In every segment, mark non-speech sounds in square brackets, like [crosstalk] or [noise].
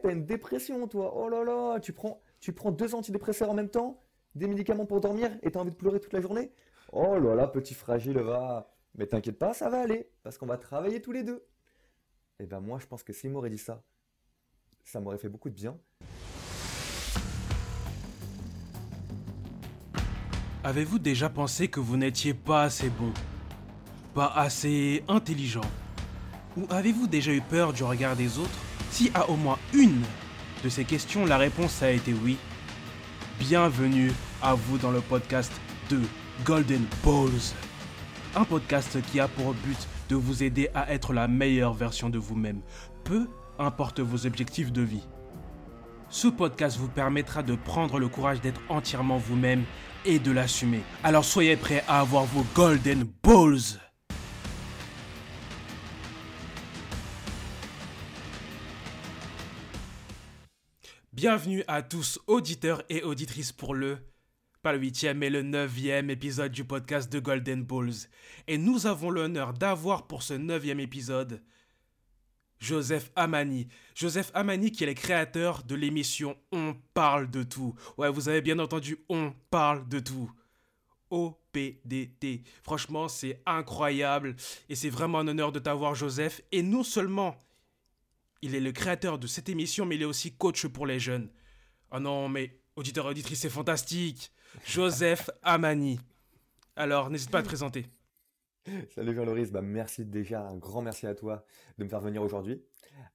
t'as une dépression, toi. Oh là là, tu prends, deux antidépresseurs en même temps, des médicaments pour dormir et t'as envie de pleurer toute la journée. Oh là là, petit fragile, va. Mais t'inquiète pas, ça va aller, parce qu'on va travailler tous les deux. Et eh ben moi, je pense que s'il m'aurait dit ça, ça m'aurait fait beaucoup de bien. Avez-vous déjà pensé que vous n'étiez pas assez bon? Pas assez intelligent? Ou avez-vous déjà eu peur du regard des autres? Si à au moins une de ces questions la réponse a été oui, bienvenue à vous dans le podcast de Golden Balls. Un podcast qui a pour but de vous aider à être la meilleure version de vous-même, peu importe vos objectifs de vie. Ce podcast vous permettra de prendre le courage d'être entièrement vous-même et de l'assumer. Alors soyez prêts à avoir vos Golden Balls. Bienvenue à tous auditeurs et auditrices pour le, pas le huitième mais le neuvième épisode du podcast de Golden Balls. Et nous avons l'honneur d'avoir pour ce neuvième épisode Joseph Amani. Joseph Amani qui est le créateur de l'émission On parle de tout. Ouais, vous avez bien entendu, On parle de tout. OPDT. Franchement, c'est incroyable et c'est vraiment un honneur de t'avoir Joseph. Et non seulement il est le créateur de cette émission, mais il est aussi coach pour les jeunes. Oh non, mais auditeur auditrice, c'est fantastique. Joseph Amani. Alors, n'hésite pas à te présenter. Salut Jean-Loris, bah merci déjà, un grand merci à toi de me faire venir aujourd'hui.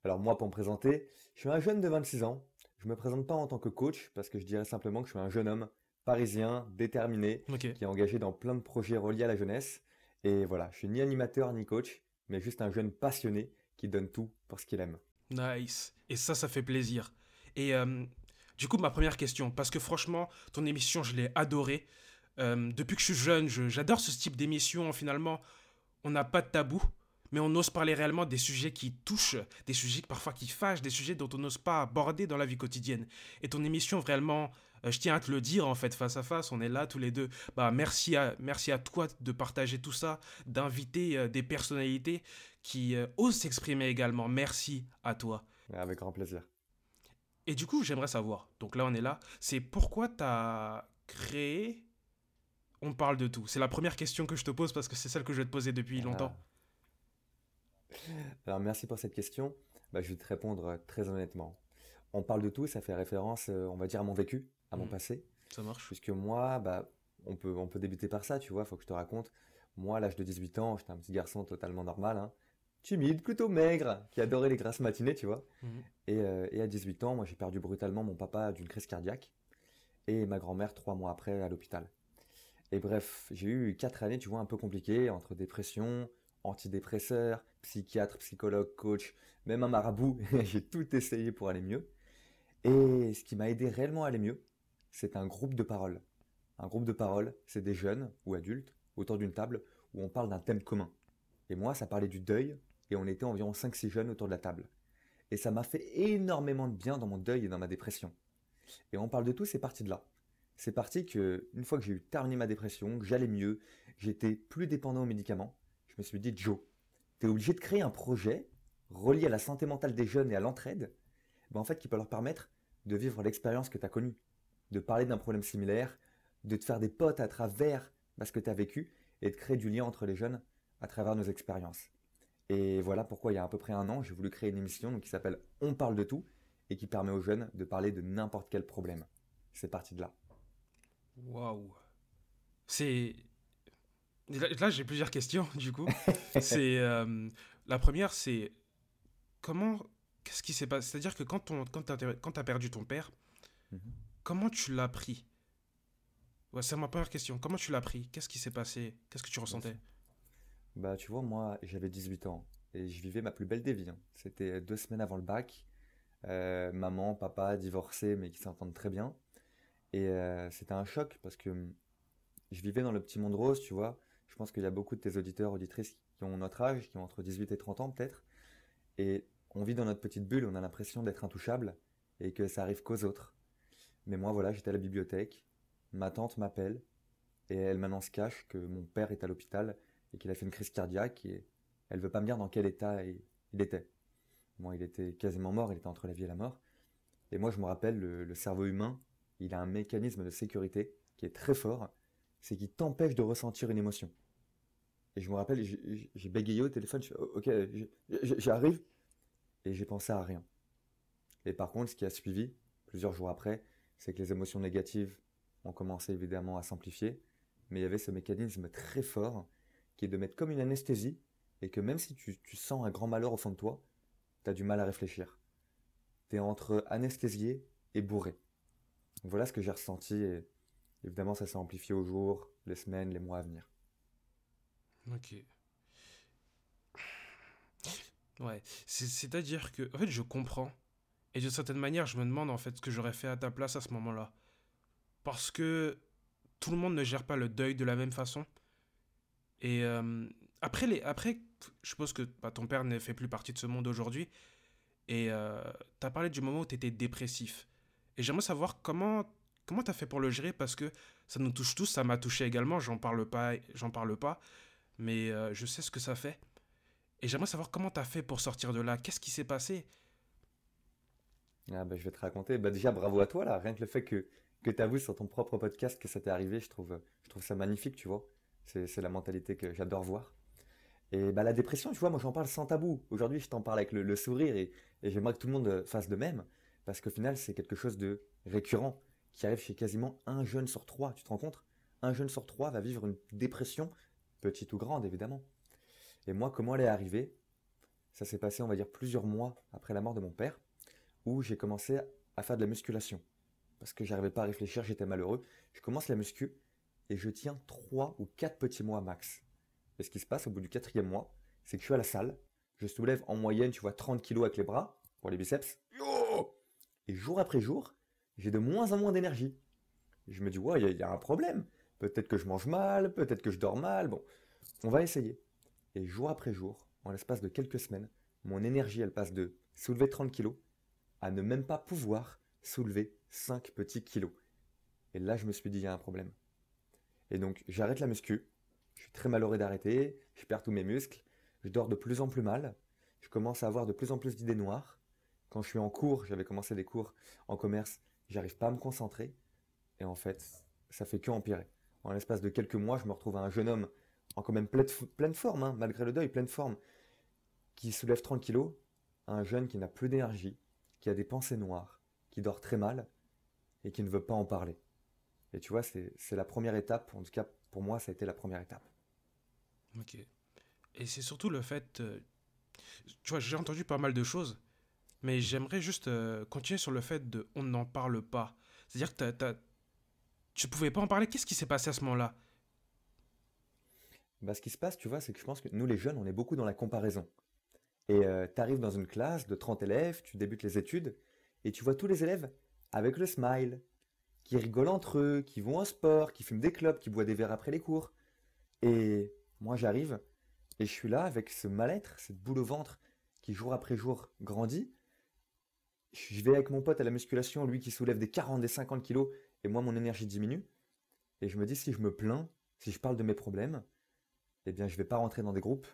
Alors moi, pour me présenter, je suis un jeune de 26 ans. Je me présente pas en tant que coach parce que je dirais simplement que je suis un jeune homme parisien, déterminé, qui est engagé dans plein de projets reliés à la jeunesse. Et voilà, je suis ni animateur ni coach, mais juste un jeune passionné qui donne tout pour ce qu'il aime. Nice. Et ça, ça fait plaisir. Et euh, du coup, ma première question, parce que franchement, ton émission, je l'ai adorée. Euh, depuis que je suis jeune, j'adore ce type d'émission. Finalement, on n'a pas de tabou, mais on ose parler réellement des sujets qui touchent, des sujets parfois qui fâchent, des sujets dont on n'ose pas aborder dans la vie quotidienne. Et ton émission, vraiment, euh, je tiens à te le dire en fait, face à face, on est là tous les deux. Bah, merci à, merci à toi de partager tout ça, d'inviter des personnalités qui osent s'exprimer également. Merci à toi. Avec grand plaisir. Et du coup, j'aimerais savoir, donc là on est là, c'est pourquoi tu as créé on parle de tout C'est la première question que je te pose parce que c'est celle que je vais te poser depuis longtemps. Alors merci pour cette question. Bah, je vais te répondre euh, très honnêtement. On parle de tout, ça fait référence, euh, on va dire, à mon vécu, à mon mmh. passé. Ça marche. Puisque moi, bah, on, peut, on peut débuter par ça, tu vois, il faut que je te raconte. Moi, à l'âge de 18 ans, j'étais un petit garçon totalement normal, hein, timide, plutôt maigre, qui adorait les grasses matinées, tu vois. Mmh. Et, euh, et, à 18 ans, moi, j'ai perdu brutalement mon papa d'une crise cardiaque et ma grand-mère trois mois après à l'hôpital. Et bref, j'ai eu quatre années, tu vois, un peu compliquées, entre dépression, antidépresseurs, psychiatre, psychologue, coach, même un marabout. [laughs] j'ai tout essayé pour aller mieux. Et ce qui m'a aidé réellement à aller mieux, c'est un groupe de parole. Un groupe de parole, c'est des jeunes ou adultes autour d'une table où on parle d'un thème commun. Et moi, ça parlait du deuil, et on était environ 5-6 jeunes autour de la table. Et ça m'a fait énormément de bien dans mon deuil et dans ma dépression. Et on parle de tout, c'est parti de là c'est parti que une fois que j'ai eu terminé ma dépression, que j'allais mieux, j'étais plus dépendant aux médicaments, je me suis dit Joe, tu es obligé de créer un projet relié à la santé mentale des jeunes et à l'entraide, ben en fait qui peut leur permettre de vivre l'expérience que tu as connue, de parler d'un problème similaire, de te faire des potes à travers ben, ce que tu as vécu et de créer du lien entre les jeunes à travers nos expériences. Et voilà pourquoi il y a à peu près un an, j'ai voulu créer une émission qui s'appelle On parle de tout et qui permet aux jeunes de parler de n'importe quel problème. C'est parti de là. Waouh. C'est. Là, j'ai plusieurs questions, du coup. [laughs] c'est. Euh, la première, c'est. Comment. Qu'est-ce qui s'est passé C'est-à-dire que quand, on, quand tu as, perdu ton père, mhm. comment tu l'as pris? Ouais, C'est ma première question. Comment tu l'as pris? Qu'est-ce qui s'est passé? Qu'est-ce que tu ressentais? Bah, tu vois, moi, j'avais 18 ans et je vivais ma plus belle des vies. Hein. C'était deux semaines avant le bac. Euh, maman, papa, divorcés, mais qui s'entendent très bien. Et euh, c'était un choc parce que hum, je vivais dans le petit monde rose, tu vois. Je pense qu'il y a beaucoup de tes auditeurs, auditrices qui ont notre âge, qui ont entre 18 et 30 ans peut-être. Et on vit dans notre petite bulle, on a l'impression d'être intouchable et que ça arrive qu'aux autres. Mais moi, voilà, j'étais à la bibliothèque, ma tante m'appelle et elle m'annonce cache que mon père est à l'hôpital et qu'il a fait une crise cardiaque et elle veut pas me dire dans quel état il était. Moi, il était quasiment mort, il était entre la vie et la mort. Et moi, je me rappelle, le, cerveau humain, il a un mécanisme de sécurité qui est très fort, c'est qu'il t'empêche de ressentir une émotion. Et je me rappelle, j'ai bégayé au téléphone, je fais, ok, j'arrive, et j'ai pensé à rien. Et par contre, ce qui a suivi, plusieurs jours après, c'est que les émotions négatives ont commencé évidemment à s'amplifier, mais il y avait ce mécanisme très fort qui est de mettre comme une anesthésie, et que même si tu, sens un grand malheur au fond de toi, tu as du mal à réfléchir. Tu es entre anesthésié et bourré. voilà ce que j'ai ressenti, et évidemment ça s'est amplifié aux jours, les semaines, les mois à venir. Ok. Ouais, c'est-à-dire que, en je comprends. Et d'une certaine manière, je me demande en fait ce que j'aurais fait à ta place à ce moment-là. Parce que tout le monde ne gère pas le deuil de la même façon. Et euh, après, les, après, je suppose que bah, ton père ne fait plus partie de ce monde aujourd'hui. Et euh, tu as parlé du moment où tu étais dépressif. Et j'aimerais savoir comment comment tu as fait pour le gérer parce que ça nous touche tous, ça m'a touché également, j'en parle pas, j'en parle pas, mais euh, je sais ce que ça fait. Et j'aimerais savoir comment tu as fait pour sortir de là, qu'est-ce qui s'est passé? Ah bah, je vais te raconter. Bah, déjà, bravo à toi, là. Rien que le fait que, que tu avoues sur ton propre podcast que ça t'est arrivé, je trouve, je trouve ça magnifique, tu vois. C'est la mentalité que j'adore voir. Et bah, la dépression, tu vois, moi j'en parle sans tabou. Aujourd'hui, je t'en parle avec le, sourire et, j'aimerais que tout le monde fasse de même. Parce qu'au final, c'est quelque chose de récurrent qui arrive chez quasiment un jeune sur trois. Tu te rends compte? Un jeune sur trois va vivre une dépression, petite ou grande évidemment. Et moi, comment elle est arrivée? Ça s'est passé, on va dire, plusieurs mois après la mort de mon père où j'ai commencé à faire de la musculation. Parce que j'arrivais pas à réfléchir, j'étais malheureux. Je commence la muscu et je tiens 3 ou 4 petits mois max. Et ce qui se passe au bout du quatrième mois, c'est que je suis à la salle, je soulève en moyenne, tu vois, 30 kilos avec les bras, pour les biceps. Et jour après jour, j'ai de moins en moins d'énergie. Je me dis, ouais, il y, a un problème. Peut-être que je mange mal, peut-être que je dors mal. Bon, on va essayer. Et jour après jour, en l'espace de quelques semaines, mon énergie, elle passe de soulever 30 kilos à ne même pas pouvoir soulever 5 petits kilos. Et là, je me suis dit, il y a un problème. Et donc, j'arrête la muscu. Je suis très malheureux d'arrêter. Je perds tous mes muscles. Je dors de plus en plus mal. Je commence à avoir de plus en plus d'idées noires. Quand je suis en cours, j'avais commencé des cours en commerce, j'arrive pas à me concentrer. Et en fait, ça fait que empirer. En l'espace de quelques mois, je me retrouve à un jeune homme en quand même pleine, forme, hein, malgré le deuil, pleine forme, qui soulève 30 kilos, un jeune qui n'a plus d'énergie, qui a des pensées noires, qui dort très mal et qui ne veut pas en parler. Et tu vois, c'est la première étape, en tout cas pour moi, ça a été la première étape. Ok. Et c'est surtout le fait, euh, tu vois, j'ai entendu pas mal de choses, mais j'aimerais juste euh, continuer sur le fait de on n'en parle pas. C'est-à-dire que tu tu pouvais pas en parler? Qu'est-ce qui s'est passé à ce moment-là? Bah, Ce qui se passe, tu vois, c'est que je pense que nous les jeunes, on est beaucoup dans la comparaison. Et euh, tu arrives dans une classe de 30 élèves, tu débutes les études, et tu vois tous les élèves avec le smile, qui rigolent entre eux, qui vont au sport, qui fument des clopes, qui boivent des verres après les cours. Et moi j'arrive, et je suis là avec ce mal-être, cette boule au ventre qui jour après jour grandit. Je vais avec mon pote à la musculation, lui qui soulève des 40, des 50 kilos, et moi mon énergie diminue. Et je me dis si je me plains, si je parle de mes problèmes, eh bien je vais pas rentrer dans des groupes,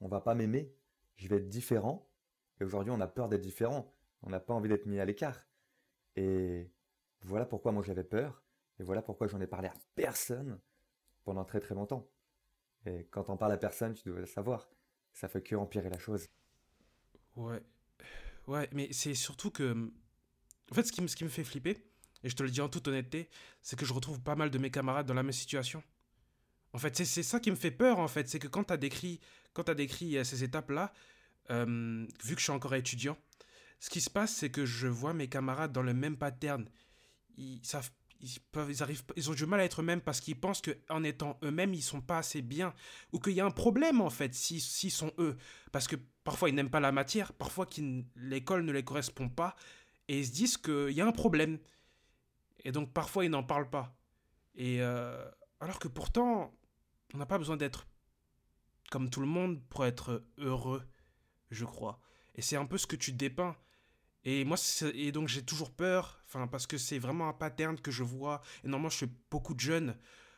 on va pas m'aimer, je vais être différent. Et aujourd'hui, on a peur d'être différent. On n'a pas envie d'être mis à l'écart. Et voilà pourquoi moi j'avais peur. Et voilà pourquoi j'en ai parlé à personne pendant très très longtemps. Et quand on parle à personne, tu dois le savoir. Ça fait que empirer la chose. Ouais. Ouais, mais c'est surtout que. En fait, ce qui, me, ce qui me fait flipper, et je te le dis en toute honnêteté, c'est que je retrouve pas mal de mes camarades dans la même situation. En fait, c'est ça qui me fait peur, en fait. C'est que quand tu as décrit, quand décrit euh, ces étapes-là, euh, vu que je suis encore étudiant, ce qui se passe, c'est que je vois mes camarades dans le même pattern. Ils, savent, ils, peuvent, ils, arrivent, ils ont du mal à être eux-mêmes parce qu'ils pensent qu'en étant eux-mêmes, ils sont pas assez bien. Ou qu'il y a un problème, en fait, s'ils sont eux. Parce que parfois, ils n'aiment pas la matière, parfois, l'école ne les correspond pas. Et ils se disent qu'il y a un problème. Et donc, parfois, ils n'en parlent pas. Et euh, alors que pourtant, on n'a pas besoin d'être comme tout le monde pour être heureux, je crois. Et c'est un peu ce que tu dépeins. Et moi, et donc j'ai toujours peur, enfin, parce que c'est vraiment un pattern que je vois. Je suis beaucoup de jeunes,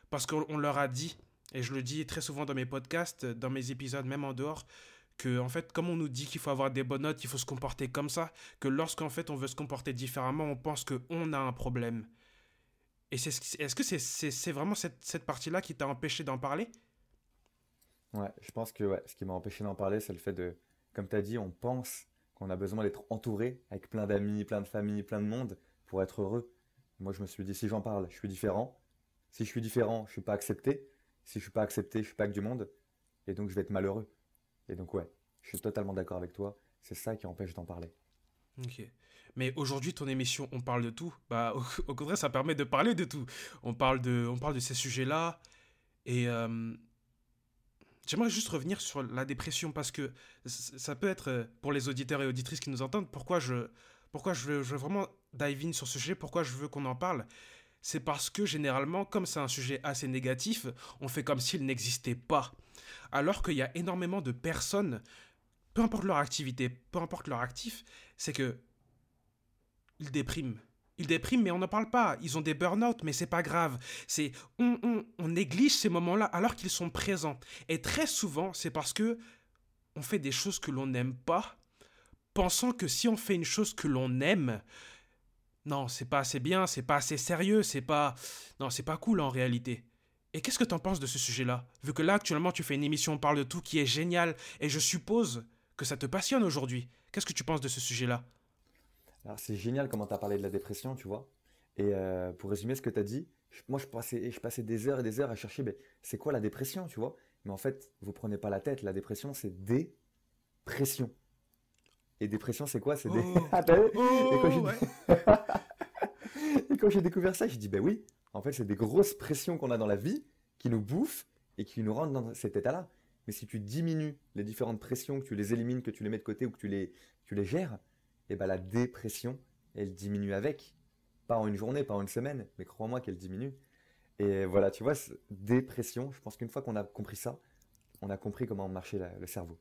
parce qu'on leur a dit, et je le dis très souvent dans mes podcasts, dans mes épisodes, même en dehors, que en fait comme on nous dit qu'il faut avoir des bonnes notes, il faut se comporter comme ça, que lorsqu'en fait on veut se comporter différemment, on pense qu'on a un problème. Et c'est, est-ce que c'est, c'est, vraiment cette, cette partie-là qui t'a empêché d'en parler? Ouais, je pense que ouais, ce qui m'a empêché d'en parler, c'est le fait de, comme tu as dit, on pense qu'on a besoin d'être entouré avec plein d'amis, plein de familles, plein de monde pour être heureux. Moi, je me suis dit, si j'en parle, je suis différent. Si je suis différent, je suis pas accepté. Si je suis pas accepté, je suis pas que du monde. Et donc, je vais être malheureux. Et donc, ouais, je suis totalement d'accord avec toi. C'est ça qui empêche d'en parler. Ok. Mais aujourd'hui, ton émission, on parle de tout. Bah, [laughs] au, contraire, ça permet de parler de tout. On parle de, on parle de ces sujets-là. Et euh, j'aimerais juste revenir sur la dépression parce que ça peut être euh, pour les auditeurs et auditrices qui nous entendent. Pourquoi je, pourquoi je veux, vraiment dive in sur ce sujet Pourquoi je veux qu'on en parle? C'est parce que généralement, comme c'est un sujet assez négatif, on fait comme s'il n'existait pas. Alors qu'il y a énormément de personnes, peu importe leur activité, peu importe leur actif, c'est que ils dépriment. Ils dépriment, mais on n'en parle pas. Ils ont des burn-out, mais c'est pas grave. C'est on, on, néglige ces moments-là alors qu'ils sont présents. Et très souvent, c'est parce que on fait des choses que l'on n'aime pas, pensant que si on fait une chose que l'on aime, non, c'est pas assez bien, c'est pas assez sérieux, c'est pas. Non, c'est pas cool en réalité. Et qu'est-ce que t'en penses de ce sujet-là? Vu que là, actuellement, tu fais une émission On parle de tout qui est génial, et je suppose que ça te passionne aujourd'hui. Qu'est-ce que tu penses de ce sujet-là? Alors, c'est génial comment tu as parlé de la dépression, tu vois. Et euh, pour résumer ce que tu as dit, moi, je passais, je passais des heures et des heures à chercher, mais c'est quoi la dépression, tu vois? Mais en fait, vous prenez pas la tête. La dépression, c'est dépression. Et dépression, c'est quoi? C'est des. Oh. [laughs] Ah, oh, [laughs] et quand j'ai découvert ça, j'ai dit, ben oui, en fait, c'est des grosses pressions qu'on a dans la vie qui nous bouffent et qui nous rendent dans cet état-là. Mais si tu diminues les différentes pressions, que tu les élimines, que tu les mets de côté ou que tu les, tu les gères, et eh ben la dépression, elle diminue avec. Pas en une journée, pas en une semaine, mais crois-moi qu'elle diminue. Et voilà, tu vois, dépression, je pense qu'une fois qu'on a compris ça, on a compris comment marchait le cerveau.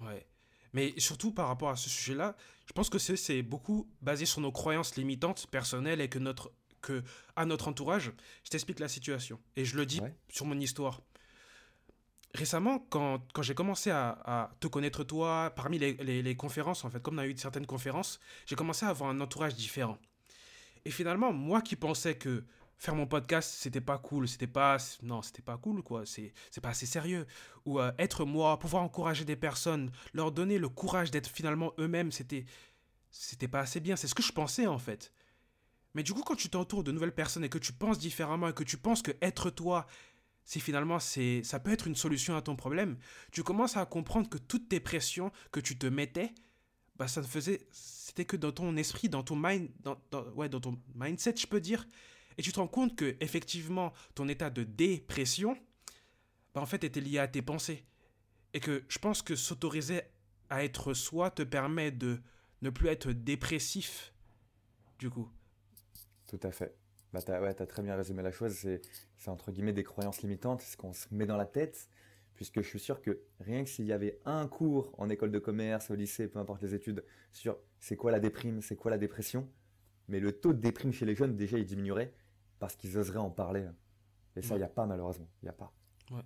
Ouais. Mais surtout par rapport à ce sujet-là, je pense que c'est beaucoup basé sur nos croyances limitantes personnelles et que notre que à notre entourage. Je t'explique la situation et je le dis sur mon histoire. Récemment, quand, quand j'ai commencé à, te connaître toi, parmi les, les, conférences, en fait, comme on a eu certaines conférences, j'ai commencé à avoir un entourage différent. Et finalement, moi qui pensais que faire mon podcast, c'était pas cool, c'était pas non, c'était pas cool quoi, c'est c'est pas assez sérieux ou euh, être moi, pouvoir encourager des personnes, leur donner le courage d'être finalement eux-mêmes, c'était c'était pas assez bien, c'est ce que je pensais en fait. Mais du coup quand tu t'entoures de nouvelles personnes et que tu penses différemment et que tu penses que être toi si finalement c'est ça peut être une solution à ton problème, tu commences à comprendre que toutes tes pressions que tu te mettais, bah ça ne faisait c'était que dans ton esprit, dans ton mind dans, ouais, dans ton mindset, je peux dire et tu te rends compte que effectivement ton état de dépression, bah, en fait, était lié à tes pensées. Et que je pense que s'autoriser à être soi te permet de ne plus être dépressif, du coup. Tout à fait. Bah, tu as, ouais, as, très bien résumé la chose. C'est entre guillemets des croyances limitantes, c'est ce qu'on se met dans la tête. Puisque je suis sûr que rien que s'il y avait un cours en école de commerce, au lycée, peu importe les études, sur c'est quoi la déprime, c'est quoi la dépression, mais le taux de déprime chez les jeunes, déjà, il diminuerait parce qu'ils oseraient en parler. Et ça, il n'y a pas, malheureusement. Il n'y a pas. Ouais.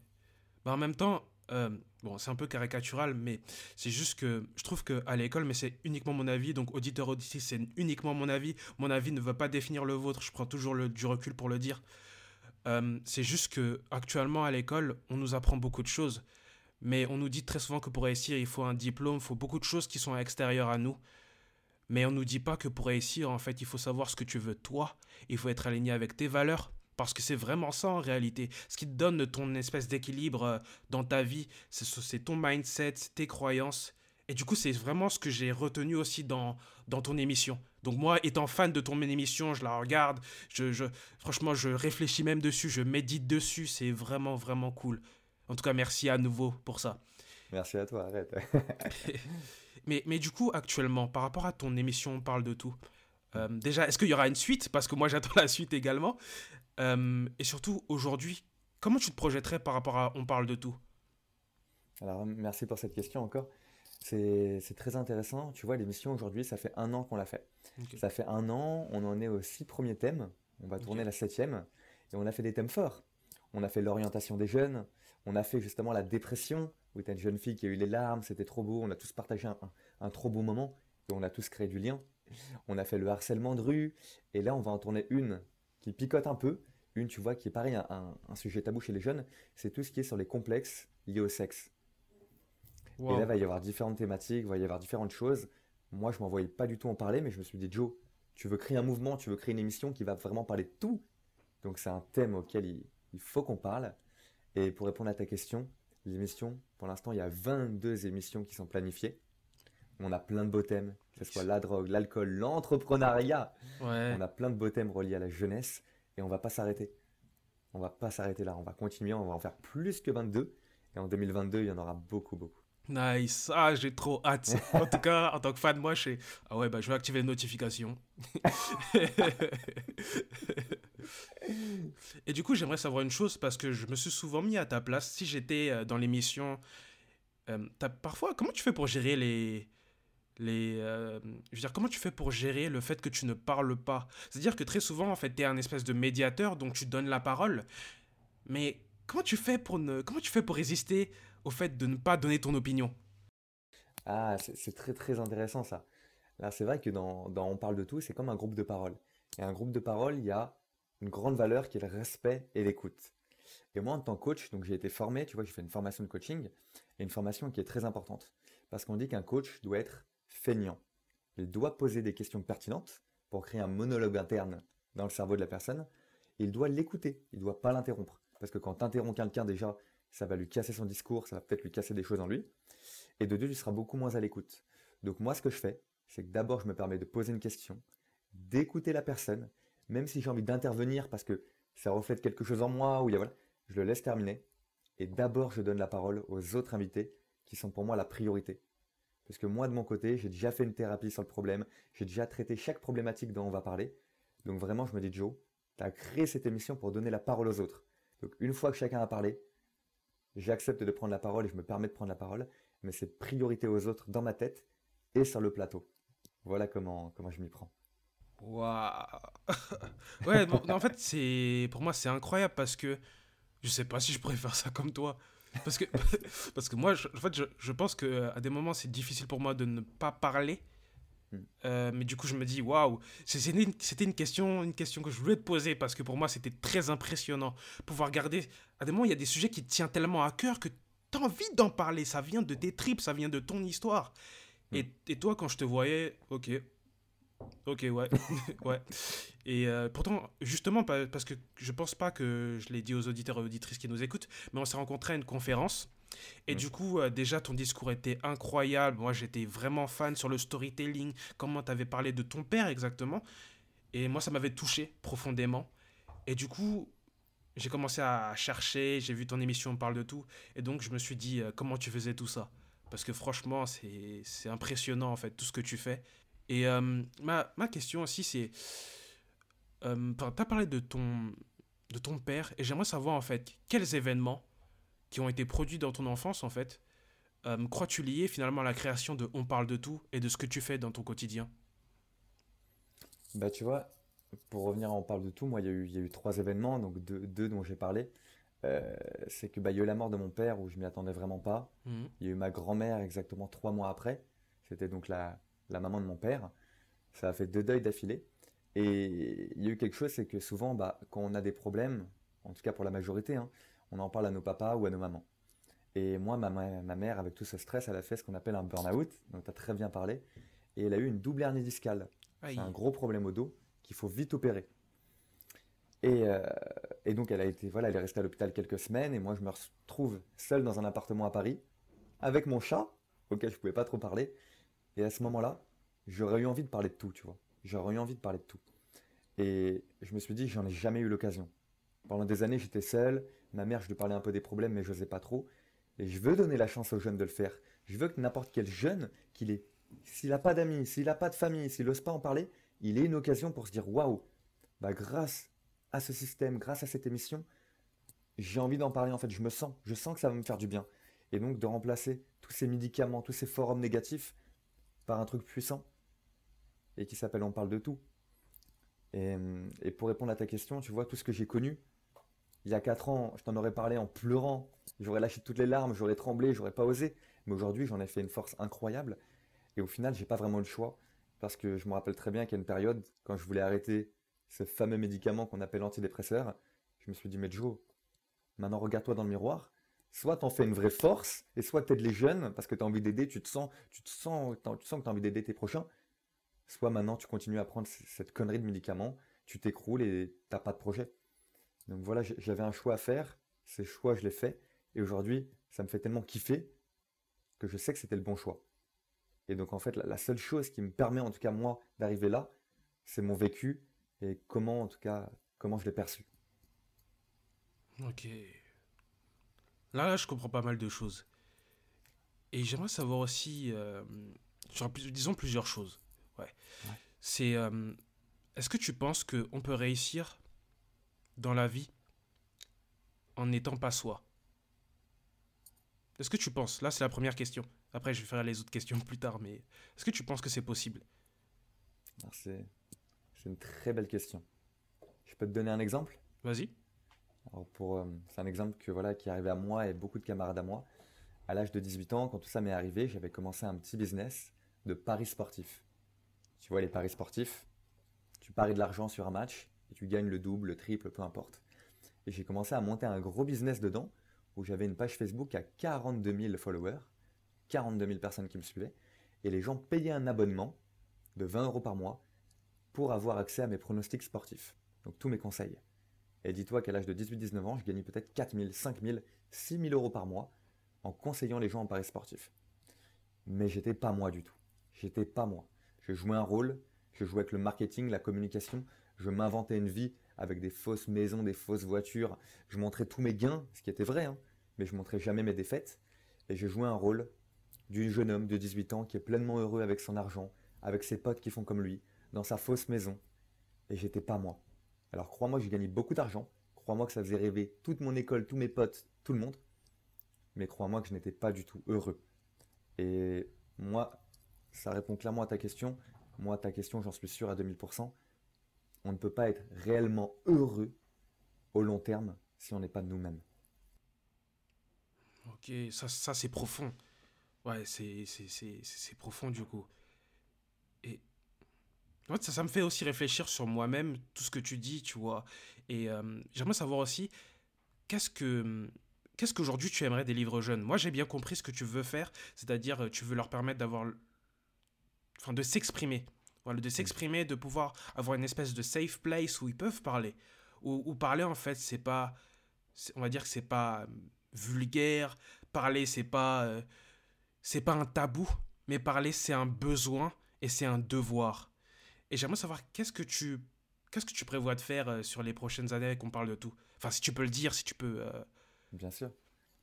Bah, en même temps, euh, bon, c'est un peu caricatural, mais c'est juste que je trouve qu'à l'école, mais c'est uniquement mon avis, donc auditeur auditrice, c'est uniquement mon avis. Mon avis ne va pas définir le vôtre, je prends toujours du recul pour le dire. Euh, c'est juste que actuellement à l'école, on nous apprend beaucoup de choses, mais on nous dit très souvent que pour réussir, il faut un diplôme, il faut beaucoup de choses qui sont extérieures à nous. Mais on nous dit pas que pour réussir, en fait, il faut savoir ce que tu veux toi. Il faut être aligné avec tes valeurs. Parce que c'est vraiment ça en réalité. Ce qui te donne ton espèce d'équilibre euh, dans ta vie, c'est ton mindset, tes croyances. Et du coup, c'est vraiment ce que j'ai retenu aussi dans, dans ton émission. Donc moi, étant fan de ton émission, je la regarde, je, je, franchement, je réfléchis même dessus, je médite dessus, c'est vraiment, vraiment cool. En tout cas, merci à nouveau pour ça. Merci à toi, arrête. [laughs] [laughs] Mais, mais du coup, actuellement, par rapport à ton émission On parle de tout, euh, déjà, est-ce qu'il y aura une suite? Parce que moi, j'attends la suite également. Euh, et surtout, aujourd'hui, comment tu te projetterais par rapport à On parle de tout? Alors, merci pour cette question encore. C'est très intéressant. Tu vois, l'émission aujourd'hui, ça fait un an qu'on l'a fait. Ça fait un an, on en est aux six premiers thèmes. On va tourner la septième. Et on a fait des thèmes forts. On a fait l'orientation des jeunes, On a fait justement la dépression, où tu as une jeune fille qui a eu les larmes, c'était trop beau, on a tous partagé un, trop beau moment, et on a tous créé du lien. On a fait le harcèlement de rue, et là on va en tourner une qui picote un peu, une tu vois qui est pareil, un, un sujet tabou chez les jeunes, c'est tout ce qui est sur les complexes liés au sexe. Et là, il va y avoir différentes thématiques, il va y avoir différentes choses. Moi, je m'en voyais pas du tout en parler, mais je me suis dit, Joe, tu veux créer un mouvement, tu veux créer une émission qui va vraiment parler de tout. Donc, c'est un thème auquel il, faut qu'on parle. Et pour répondre à ta question, l'émission, pour l'instant, il y a 22 émissions qui sont planifiées. On a plein de beaux thèmes, que ce soit la drogue, l'alcool, l'entrepreneuriat. On a plein de beaux thèmes reliés à la jeunesse et on va pas s'arrêter. On va pas s'arrêter là, on va continuer, on va en faire plus que 22. Et en 2022, il y en aura beaucoup, beaucoup. Nice. Ah, j'ai trop hâte. [laughs] En tout cas, en tant que fan, moi, je sais. Ah ouais, bah, je vais activer les notifications. [laughs] Et du coup, j'aimerais savoir une chose parce que je me suis souvent mis à ta place. Si j'étais euh, dans l'émission, euh, parfois, comment tu fais pour gérer les. Les euh, je veux dire, comment tu fais pour gérer le fait que tu ne parles pas? C'est-à-dire que très souvent, en fait, tu es un espèce de médiateur, donc tu donnes la parole. Mais comment tu fais pour, ne, comment tu fais pour résister au fait de ne pas donner ton opinion? Ah, c'est très très intéressant ça. Là, c'est vrai que dans, On parle de tout, c'est comme un groupe de parole. Et un groupe de parole, il y a une grande valeur qui est le respect et l'écoute. Et moi, en tant que coach, donc j'ai été formé, tu vois, j'ai fait une formation de coaching, et une formation qui est très importante. Parce qu'on dit qu'un coach doit être feignant. Il doit poser des questions pertinentes pour créer un monologue interne dans le cerveau de la personne. il doit l'écouter, il ne doit pas l'interrompre. Parce que quand tu interromps quelqu'un, déjà, ça va lui casser son discours, ça va peut-être lui casser des choses en lui. Et de deux, il sera beaucoup moins à l'écoute. Donc moi, ce que je fais, c'est que d'abord, je me permets de poser une question, d'écouter la personne, même si j'ai envie d'intervenir parce que ça reflète quelque chose en moi, ou voilà, je le laisse terminer. Et d'abord, je donne la parole aux autres invités qui sont pour moi la priorité. Parce que moi, de mon côté, j'ai déjà fait une thérapie sur le problème, j'ai déjà traité chaque problématique dont on va parler. Donc vraiment, je me dis, Joe, tu as créé cette émission pour donner la parole aux autres. Donc une fois que chacun a parlé, j'accepte de prendre la parole et je me permets de prendre la parole, mais c'est priorité aux autres dans ma tête et sur le plateau. Voilà comment, comment je m'y prends. Waouh [laughs] Ouais, en fait, c'est pour moi, c'est incroyable parce que je sais pas si je faire ça comme toi. Parce que, [laughs] parce que moi, je, en fait, je, je pense qu'à des moments, c'est difficile pour moi de ne pas parler Mm. Euh, mais du coup, je me dis, waouh, c'était une question, une question que je voulais te poser parce que pour moi, c'était très impressionnant. Pouvoir garder. À des moments, il y a des sujets qui te tiennent tellement à cœur que tu as envie d'en parler. Ça vient de tes tripes, ça vient de ton histoire. Mm. Et, et, toi, quand je te voyais, ok. Ok, ouais. [laughs] ouais. Et euh, pourtant, justement, parce que je pense pas que je l'ai dit aux auditeurs et auditrices qui nous écoutent, mais on s'est rencontrés à une conférence et du coup, euh, déjà, ton discours était incroyable. Moi, j'étais vraiment fan sur le storytelling, comment tu avais parlé de ton père exactement. Et moi, ça m'avait touché profondément. Et du coup, j'ai commencé à chercher, j'ai vu ton émission On parle de tout. Et donc, je me suis dit, euh, comment tu faisais tout ça? Parce que franchement, c'est impressionnant, en fait, tout ce que tu fais. Et euh, ma, ma, question aussi, c'est... tu as parlé de ton, de ton père, et j'aimerais savoir, en fait, quels événements qui ont été produits dans ton enfance, en fait, euh, crois-tu lier finalement à la création de On parle de tout et de ce que tu fais dans ton quotidien? Bah, tu vois, pour revenir à On parle de tout, moi, il y, a eu, y a eu trois événements, donc deux, dont j'ai parlé. Euh, c'est que bah, y a eu la mort de mon père où je m'y attendais vraiment pas. Mmh. Il y a eu ma grand-mère exactement trois mois après. C'était donc la, la maman de mon père. Ça a fait deux deuils d'affilée. Et il y a eu quelque chose, c'est que souvent, bah, quand on a des problèmes, en tout cas pour la majorité, hein, on en parle à nos papas ou à nos mamans. Et moi, ma, ma mère, avec tout ce stress, elle a fait ce qu'on appelle un burn-out, donc tu as très bien parlé, et elle a eu une double hernie discale. C'est un gros problème au dos qu'il faut vite opérer. Et, euh, et, donc elle a été, voilà, elle est restée à l'hôpital quelques semaines, et moi je me retrouve seul dans un appartement à Paris, avec mon chat, auquel je pouvais pas trop parler. Et à ce moment-là, j'aurais eu envie de parler de tout, tu vois. J'aurais eu envie de parler de tout. Et je me suis dit, j'en ai jamais eu l'occasion. Pendant des années, j'étais seul. Ma mère, je lui parlais un peu des problèmes, mais je n'osais pas trop. Et je veux donner la chance aux jeunes de le faire. Je veux que n'importe quel jeune, qu'il ait, s'il n'a pas d'amis, s'il n'a pas de famille, s'il n'ose pas en parler, il ait une occasion pour se dire waouh, bah grâce à ce système, grâce à cette émission, j'ai envie d'en parler en fait. Je me sens, je sens que ça va me faire du bien. Et donc de remplacer tous ces médicaments, tous ces forums négatifs par un truc puissant et qui s'appelle On parle de tout. Et, et pour répondre à ta question, tu vois, tout ce que j'ai connu, Il y a 4 ans, je t'en aurais parlé en pleurant. J'aurais lâché toutes les larmes, j'aurais tremblé, j'aurais pas osé. Mais aujourd'hui, j'en ai fait une force incroyable. Et au final, j'ai pas vraiment le choix. Parce que je me rappelle très bien qu'il y a une période, quand je voulais arrêter ce fameux médicament qu'on appelle antidépresseur, je me suis dit, mais Joe, maintenant regarde-toi dans le miroir. Soit t'en fais une vraie force, et soit t'aides les jeunes parce que t'as envie d'aider, tu te sens, tu te sens, tu sens que t'as envie d'aider tes prochains. Soit maintenant tu continues à prendre cette connerie de médicaments, tu t'écroules et t'as pas de projet. Donc voilà, j'avais un choix à faire, ces choix je l'ai fait, et aujourd'hui ça me fait tellement kiffer que je sais que c'était le bon choix. Et donc en fait, la, seule chose qui me permet en tout cas moi d'arriver là, c'est mon vécu et comment en tout cas comment je l'ai perçu. Ok. Là, je comprends pas mal de choses. Et j'aimerais savoir aussi, euh, disons plusieurs choses. Ouais. C'est, euh, est-ce que tu penses qu'on peut réussir dans la vie en n'étant pas soi? Est-ce que tu penses Là, c'est la première question. Après, je vais faire les autres questions plus tard, mais est-ce que tu penses que c'est possible? C'est une très belle question. Je peux te donner un exemple? Vas-y. Euh, c'est un exemple qui est arrivé à moi et beaucoup de camarades à moi. À l'âge de 18 ans, quand tout ça m'est arrivé, j'avais commencé un petit business de paris sportifs. Tu vois, les paris sportifs, tu paries de l'argent sur un match et tu gagnes le double, le triple, peu importe. Et j'ai commencé à monter un gros business dedans où j'avais une page Facebook à 42 000 followers 42 000 personnes qui me suivaient, et les gens payaient un abonnement de 20 euros par mois pour avoir accès à mes pronostics sportifs, donc tous mes conseils. Et dis-toi qu'à l'âge de 18-19 ans, je gagnais peut-être 4 000, 5 000, 6 000 euros par mois en conseillant les gens en paris sportifs. Mais j'étais pas moi du tout. J'étais pas moi. Je jouais un rôle, je jouais avec le marketing, la communication, je m'inventais une vie avec des fausses maisons, des fausses voitures. Je montrais tous mes gains, ce qui était vrai, hein, mais je montrais jamais mes défaites. Et je jouais un rôle du jeune homme de 18 ans qui est pleinement heureux avec son argent, avec ses potes qui font comme lui, dans sa fausse maison. Et j'étais pas moi. Alors crois-moi j'ai gagné beaucoup d'argent, crois-moi que ça faisait rêver toute mon école, tous mes potes, tout le monde. Mais crois-moi que je n'étais pas du tout heureux. Et moi, ça répond clairement à ta question. Moi, ta question, j'en suis sûr à 2000%. On ne peut pas être réellement heureux au long terme si on n'est pas nous-mêmes. Ok, ça, ça c'est profond. Ouais, c'est profond du coup. Fait, ça, ça me fait aussi réfléchir sur moi-même, tout ce que tu dis, tu vois. Et euh, j'aimerais savoir aussi, qu'est-ce que qu'est-ce qu'aujourd'hui tu aimerais des livres jeunes? Moi, j'ai bien compris ce que tu veux faire, c'est-à-dire tu veux leur permettre d'avoir, enfin, de s'exprimer, voilà, de s'exprimer, de pouvoir avoir une espèce de safe place où ils peuvent parler, où, parler en fait, c'est pas, on va dire que c'est pas vulgaire, parler c'est pas euh, c'est pas un tabou, mais parler c'est un besoin et c'est un devoir. Et j'aimerais savoir qu'est-ce que tu qu'est-ce que tu prévois de faire euh, sur les prochaines années qu'on parle de tout? Enfin, si tu peux le dire, si tu peux. Euh. Bien sûr.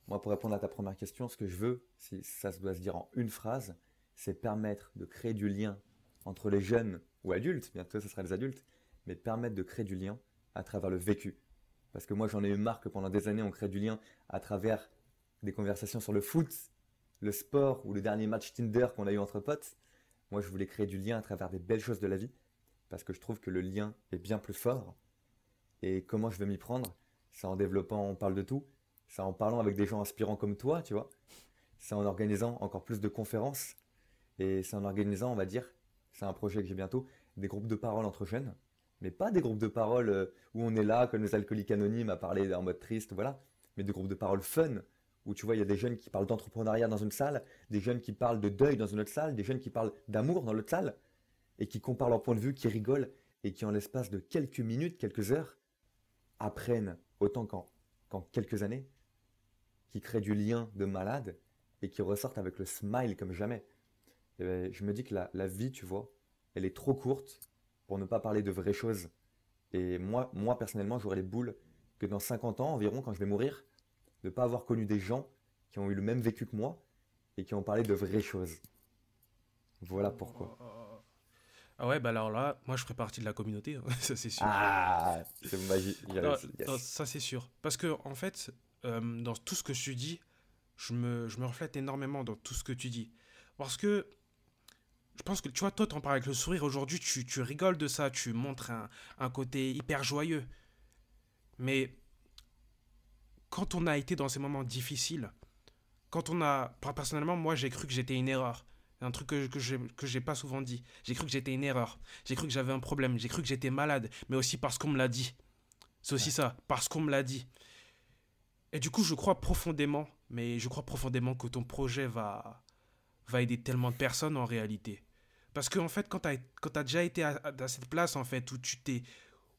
Moi, pour répondre à ta première question, ce que je veux, si ça se doit se dire en une phrase, c'est permettre de créer du lien entre les jeunes ou adultes, bientôt ce sera les adultes, mais permettre de créer du lien à travers le vécu. Parce que moi, j'en ai eu marre que pendant des années, on crée du lien à travers des conversations sur le foot, le sport ou le dernier match Tinder qu'on a eu entre potes. Moi, je voulais créer du lien à travers des belles choses de la vie parce que je trouve que le lien est bien plus fort. Et comment je vais m'y prendre? C'est en développant, on parle de tout. C'est en parlant avec des gens inspirants comme toi, tu vois. C'est en organisant encore plus de conférences. Et c'est en organisant, on va dire, c'est un projet que j'ai bientôt, des groupes de parole entre jeunes. Mais pas des groupes de parole euh, où on est là, comme les alcooliques anonymes, à parler en mode triste, voilà. Mais des groupes de parole fun, où tu vois, il y a des jeunes qui parlent d'entrepreneuriat dans une salle, des jeunes qui parlent de deuil dans une autre salle, des jeunes qui parlent d'amour dans l'autre salle, et qui comparent leur point de vue, qui rigolent, et qui en l'espace de quelques minutes, quelques heures, apprennent autant qu'en quelques années, qui créent du lien de malade, et qui ressortent avec le smile comme jamais. Ben, je me dis que la, vie, tu vois, elle est trop courte pour ne pas parler de vraies choses. Et moi, moi personnellement, j'aurais les boules que dans 50 ans environ, quand je vais mourir, ne pas avoir connu des gens qui ont eu le même vécu que moi et qui ont parlé de vraies choses. Voilà pourquoi. Ah ouais, bah alors là, moi je ferai partie de la communauté, hein, [laughs] ça c'est sûr. Ah, c'est magique. ça c'est sûr. Parce que en fait, euh, dans tout ce que je dis, je me, je me reflète énormément dans tout ce que tu dis. Parce que je pense que tu vois, toi, t'en parles avec le sourire. Aujourd'hui, tu, tu, rigoles de ça, tu montres un, un côté hyper joyeux. Mais quand on a été dans ces moments difficiles, quand on a. Personnellement, moi, j'ai cru que j'étais une erreur. Un truc que, que je que j'ai pas souvent dit. J'ai cru que j'étais une erreur. J'ai cru que j'avais un problème. J'ai cru que j'étais malade. Mais aussi parce qu'on me l'a dit. C'est aussi ça. Parce qu'on me l'a dit. Et du coup, je crois profondément, mais je crois profondément que ton projet va, va aider tellement de personnes en réalité. Parce qu'en en fait, quand tu as, as, déjà été à, à, cette place, en fait, où tu t'es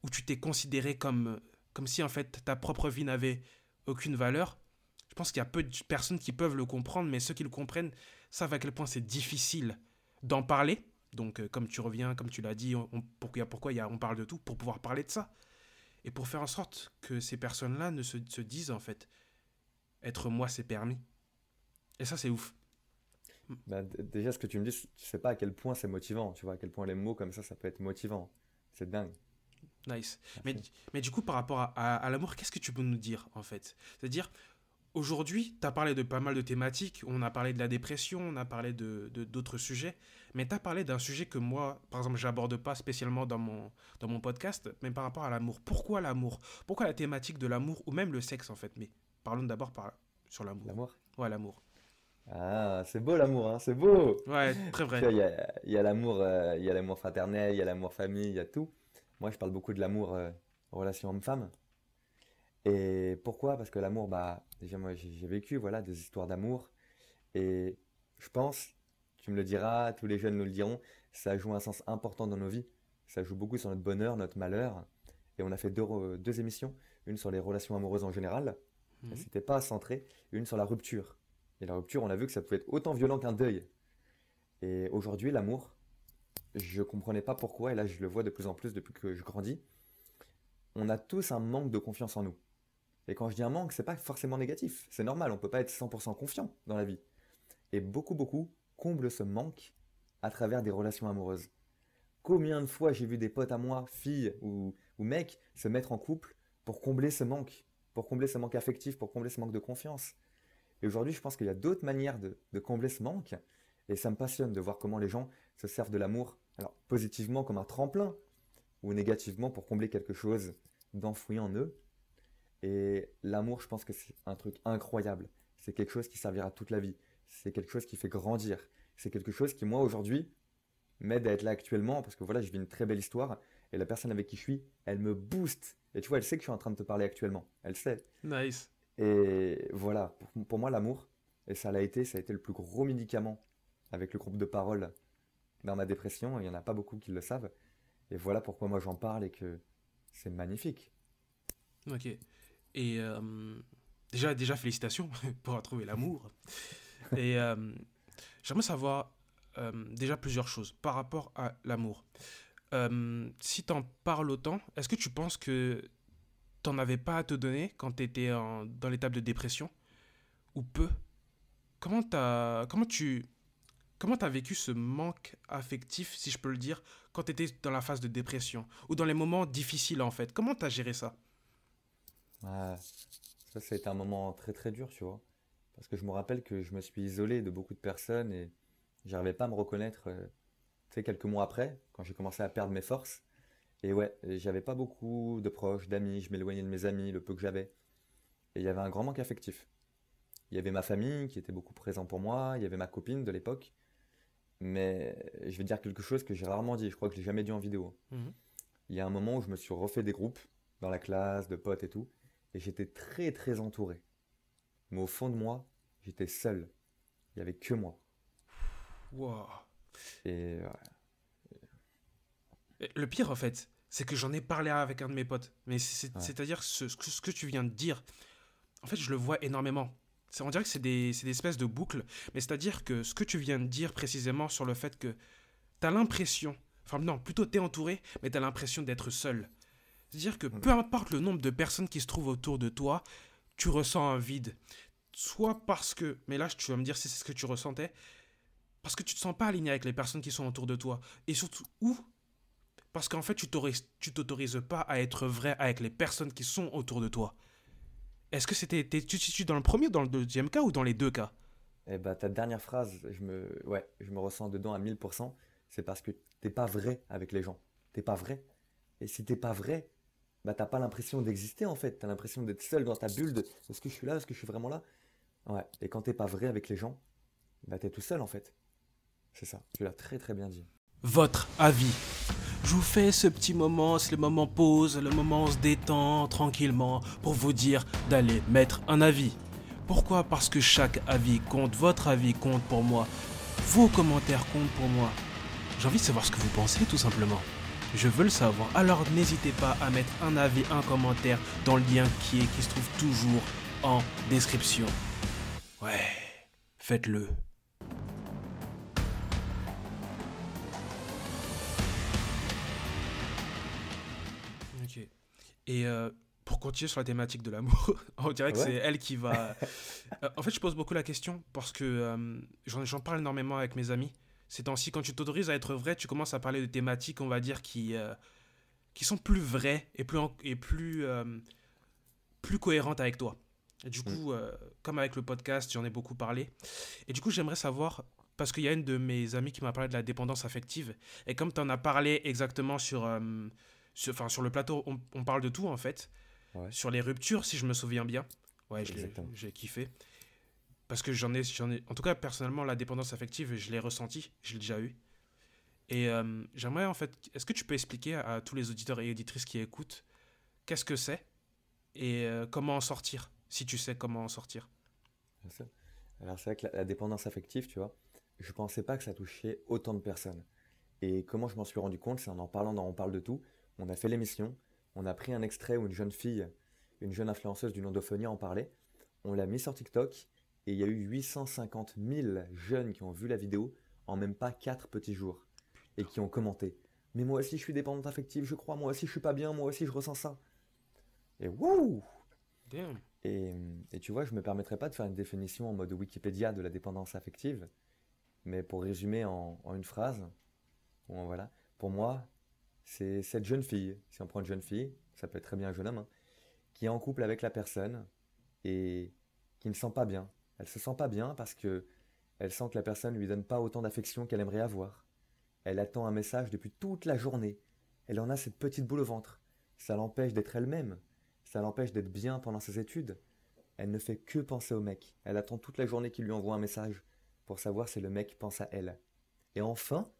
où tu t'es considéré comme, comme si, en fait, ta propre vie n'avait aucune valeur, je pense qu'il y a peu de personnes qui peuvent le comprendre, mais ceux qui le comprennent savent à quel point c'est difficile d'en parler. Donc, euh, comme tu reviens, comme tu l'as dit, on, pourquoi, pourquoi y a, on parle de tout Pour pouvoir parler de ça. Et pour faire en sorte que ces personnes-là ne se, se disent, en fait, être moi, c'est permis. Et ça, c'est ouf. Bah, déjà, ce que tu me dis, tu sais pas à quel point c'est motivant, tu vois, à quel point les mots comme ça, ça peut être motivant. C'est dingue. Nice. Mais, mais, du coup, par rapport à, à, l'amour, qu'est-ce que tu peux nous dire, en fait? C'est-à-dire, aujourd'hui, tu as parlé de pas mal de thématiques, on a parlé de la dépression, on a parlé de d'autres sujets, mais tu as parlé d'un sujet que moi, par exemple, j'aborde pas spécialement dans mon, dans mon podcast, mais par rapport à l'amour. Pourquoi l'amour? Pourquoi la thématique de l'amour, ou même le sexe, en fait? Mais parlons d'abord par, sur l'amour. L'amour? Ouais, l'amour. Ah, c'est beau l'amour, hein, c'est beau. Ouais, très vrai. Il y a, y a l'amour, euh, il y a l'amour fraternel, il y a l'amour famille, il y a tout. Moi, je parle beaucoup de l'amour euh, relation homme-femme. Et pourquoi? Parce que l'amour, bah, déjà moi, j'ai vécu, voilà, des histoires d'amour. Et je pense, tu me le diras, tous les jeunes nous le diront, ça joue un sens important dans nos vies. Ça joue beaucoup sur notre bonheur, notre malheur. Et on a fait deux, deux émissions, une sur les relations amoureuses en général, mmh. c'était pas centré, une sur la rupture. Et la rupture, on a vu que ça pouvait être autant violent qu'un deuil. Et aujourd'hui, l'amour, je comprenais pas pourquoi, et là je le vois de plus en plus depuis que je grandis, on a tous un manque de confiance en nous. Et quand je dis un manque, c'est pas forcément négatif, c'est normal, on peut pas être 100% confiant dans la vie. Et beaucoup, beaucoup comblent ce manque à travers des relations amoureuses. Combien de fois j'ai vu des potes à moi, filles ou mecs, se mettre en couple pour combler ce manque, pour combler ce manque affectif, pour combler ce manque de confiance. Et aujourd'hui, je pense qu'il y a d'autres manières de, combler ce manque. Et ça me passionne de voir comment les gens se servent de l'amour, alors positivement comme un tremplin, ou négativement pour combler quelque chose d'enfoui en eux. Et l'amour, je pense que c'est un truc incroyable. C'est quelque chose qui servira toute la vie. C'est quelque chose qui fait grandir. C'est quelque chose qui, moi, aujourd'hui, m'aide à être là actuellement, parce que voilà, je vis une très belle histoire, et la personne avec qui je suis, elle me booste. Et tu vois, elle sait que je suis en train de te parler actuellement. Elle sait. Nice. Et voilà, pour, moi, l'amour, et ça l'a été, ça a été le plus gros médicament avec le groupe de parole dans ma dépression. Il n'y en a pas beaucoup qui le savent. Et voilà pourquoi moi j'en parle et que c'est magnifique. Ok. Et euh, déjà, déjà, félicitations [laughs] pour avoir trouvé l'amour. [laughs] et euh, j'aimerais savoir euh, déjà plusieurs choses par rapport à l'amour. si tu en parles autant, est-ce que tu penses que t'en avais pas à te donner quand tu étais dans l'étape de dépression? Ou peu? Comment, as, comment tu comment as vécu ce manque affectif, si je peux le dire, quand tu étais dans la phase de dépression Ou dans les moments difficiles, en fait? Comment tu as géré ça? Ça, ça a été un moment très très dur, tu vois. Parce que je me rappelle que je me suis isolé de beaucoup de personnes et j'arrivais pas à me reconnaître. Euh, tu sais, quelques mois après, quand j'ai commencé à perdre mes forces, et ouais, j'avais pas beaucoup de proches, d'amis, je m'éloignais de mes amis, le peu que j'avais. Et il y avait un grand manque affectif. Il y avait ma famille qui était beaucoup présent pour moi, il y avait ma copine de l'époque. Mais je vais dire quelque chose que j'ai rarement dit, je crois que je l'ai jamais dit en vidéo. Mhm. Il y a un moment où je me suis refait des groupes dans la classe, de potes et tout, et j'étais très très entouré. Mais au fond de moi, j'étais seul. Il y avait que moi. Wow. Et le pire en fait, c'est que j'en ai parlé avec un de mes potes. Mais c'est-à-dire ce, ce, que tu viens de dire, en fait, je le vois énormément. On dirait que c'est des, des, espèces de boucles, mais c'est-à-dire que ce que tu viens de dire précisément sur le fait que tu as l'impression, enfin non, plutôt tu es entouré, mais tu as l'impression d'être seul. C'est-à-dire que peu importe le nombre de personnes qui se trouvent autour de toi, tu ressens un vide. Soit parce que, mais là tu vas me dire si c'est ce que tu ressentais, parce que tu te sens pas aligné avec les personnes qui sont autour de toi. Et surtout, où parce qu'en fait, tu t'autorises pas à être vrai avec les personnes qui sont autour de toi. Est-ce que c'était. Tu situes dans le premier ou dans le deuxième cas ou dans les deux cas? Eh bah, ta dernière phrase, je me, ouais, je me ressens dedans à 1000%. C'est parce que t'es pas vrai avec les gens. T'es pas vrai. Et si t'es pas vrai, bah t'as pas l'impression d'exister en fait. T'as l'impression d'être seul dans ta bulle de est-ce que je suis là, est-ce que je suis vraiment là? Ouais. Et quand t'es pas vrai avec les gens, bah t'es tout seul en fait. C'est ça. Tu l'as très très bien dit. Votre avis. Je vous fais ce petit moment, c'est le moment pause, le moment se détend tranquillement pour vous dire d'aller mettre un avis. Pourquoi? Parce que chaque avis compte, votre avis compte pour moi, vos commentaires comptent pour moi. J'ai envie de savoir ce que vous pensez tout simplement. Je veux le savoir. Alors n'hésitez pas à mettre un avis, un commentaire dans le lien qui est qui se trouve toujours en description. Ouais, faites-le. Et euh, pour continuer sur la thématique de l'amour, [laughs] on dirait que Ouais. c'est elle qui va. [laughs] Euh, en fait, je pose beaucoup la question parce que euh, j'en parle énormément avec mes amis. Ces temps-ci, quand tu t'autorises à être vrai, tu commences à parler de thématiques, on va dire, qui, qui sont plus vraies et plus, en- et plus, plus cohérentes avec toi. Et du coup, euh, comme avec le podcast, j'en ai beaucoup parlé. Et du coup, j'aimerais savoir, parce qu'il y a une de mes amies qui m'a parlé de la dépendance affective, et comme tu en as parlé exactement sur, euh, sur, enfin, sur le plateau, on, on parle de tout en fait, Ouais. sur les ruptures, si je me souviens bien. Ouais, j'ai kiffé. Parce que j'en ai, j'en ai, en tout cas, personnellement, la dépendance affective, je l'ai ressenti, je l'ai déjà eu. Et euh, j'aimerais en fait, est-ce que tu peux expliquer à, à tous les auditeurs et auditrices qui écoutent qu'est-ce que c'est et euh, comment en sortir, si tu sais comment en sortir? Alors c'est vrai que la, la dépendance affective, tu vois, je pensais pas que ça touchait autant de personnes. Et comment je m'en suis rendu compte, c'est en en parlant dans On parle de tout. On a fait l'émission, on a pris un extrait où une jeune fille, une jeune influenceuse du nom d'Ophonia en parlait. On l'a mis sur TikTok et il y a eu 850 000 jeunes qui ont vu la vidéo en même pas 4 petits jours et qui ont commenté. Mais moi aussi je suis dépendante affective, je crois, moi aussi je suis pas bien, moi aussi je ressens ça. Et wouh Damn. et, et tu vois, je me permettrai pas de faire une définition en mode Wikipédia de la dépendance affective, mais pour résumer en, en une phrase, bon, voilà, pour moi, c'est cette jeune fille, si on prend une jeune fille, ça peut être très bien un jeune homme, hein, qui est en couple avec la personne et qui ne sent pas bien. Elle se sent pas bien parce que elle sent que la personne lui donne pas autant d'affection qu'elle aimerait avoir. Elle attend un message depuis toute la journée. Elle en a cette petite boule au ventre. Ça l'empêche d'être elle-même. Ça l'empêche d'être bien pendant ses études. Elle ne fait que penser au mec. Elle attend toute la journée qu'il lui envoie un message pour savoir si le mec pense à elle. Et enfin,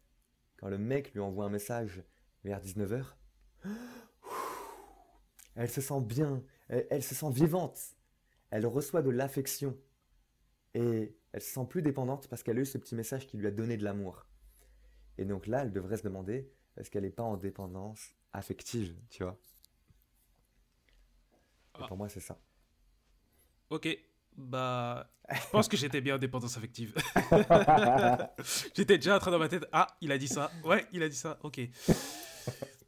quand le mec lui envoie un message vers 19h, [gasps] elle se sent bien, elle, elle se sent vivante. Elle reçoit de l'affection. Et elle se sent plus dépendante parce qu'elle a eu ce petit message qui lui a donné de l'amour. Et donc là, elle devrait se demander, est-ce qu'elle n'est pas en dépendance affective, tu vois? Et Ah. pour moi, c'est ça. Ok, bah, je pense que j'étais bien en dépendance affective. [laughs] [laughs] j'étais déjà en train dans ma tête, ah, il a dit ça, ouais, il a dit ça, ok.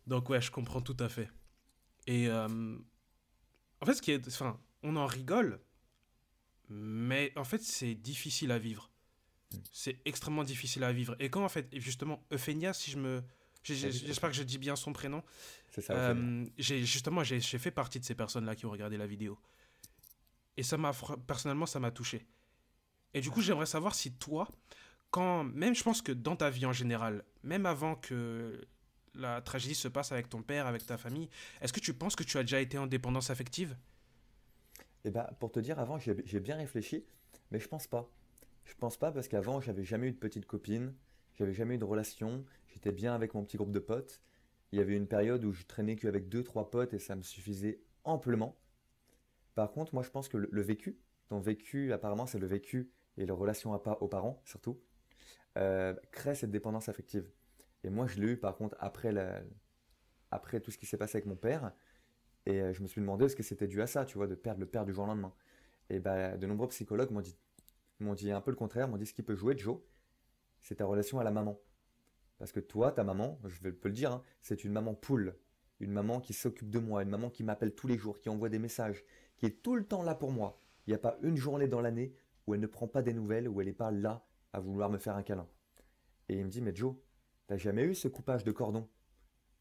Donc ouais, je comprends tout à fait. Et euh, en fait, ce qui est, enfin, on en rigole, mais en fait, c'est difficile à vivre. C'est extrêmement difficile à vivre. Et quand en fait, justement, Euphénia, si je me, j'espère que je dis bien son prénom, C'est ça. Euh, j'ai justement j'ai fait partie de ces personnes-là qui ont regardé la vidéo. Et ça m'a personnellement ça m'a touché. Et du coup, j'aimerais savoir si toi quand même je pense que dans ta vie en général, même avant que la tragédie se passe avec ton père, avec ta famille, est-ce que tu penses que tu as déjà été en dépendance affective? Eh ben, pour te dire, avant, j'ai bien réfléchi, mais je pense pas. Je pense pas parce qu'avant, j'avais jamais eu de petite copine, j'avais jamais eu de relation, j'étais bien avec mon petit groupe de potes. Il y avait une période où je traînais qu'avec deux, trois potes et ça me suffisait amplement. Par contre, moi, je pense que le, vécu, ton vécu, apparemment, c'est le vécu et la relation à pa- aux parents, surtout, euh, crée cette dépendance affective. Et moi, je l'ai eu, par contre, après, tout ce qui s'est passé avec mon père. Et euh, je me suis demandé est-ce que c'était dû à ça, tu vois, de perdre le père du jour au lendemain. Et bah, de nombreux psychologues m'ont dit, un peu le contraire, m'ont dit ce qui peut jouer, Joe, c'est ta relation à la maman. Parce que toi, ta maman, je peux le dire, hein, c'est une maman poule, une maman qui s'occupe de moi, une maman qui m'appelle tous les jours, qui envoie des messages, qui est tout le temps là pour moi. Il n'y a pas une journée dans l'année où elle ne prend pas des nouvelles, où elle n'est pas là à vouloir me faire un câlin. Et il me dit, mais Joe, t'as jamais eu ce coupage de cordon?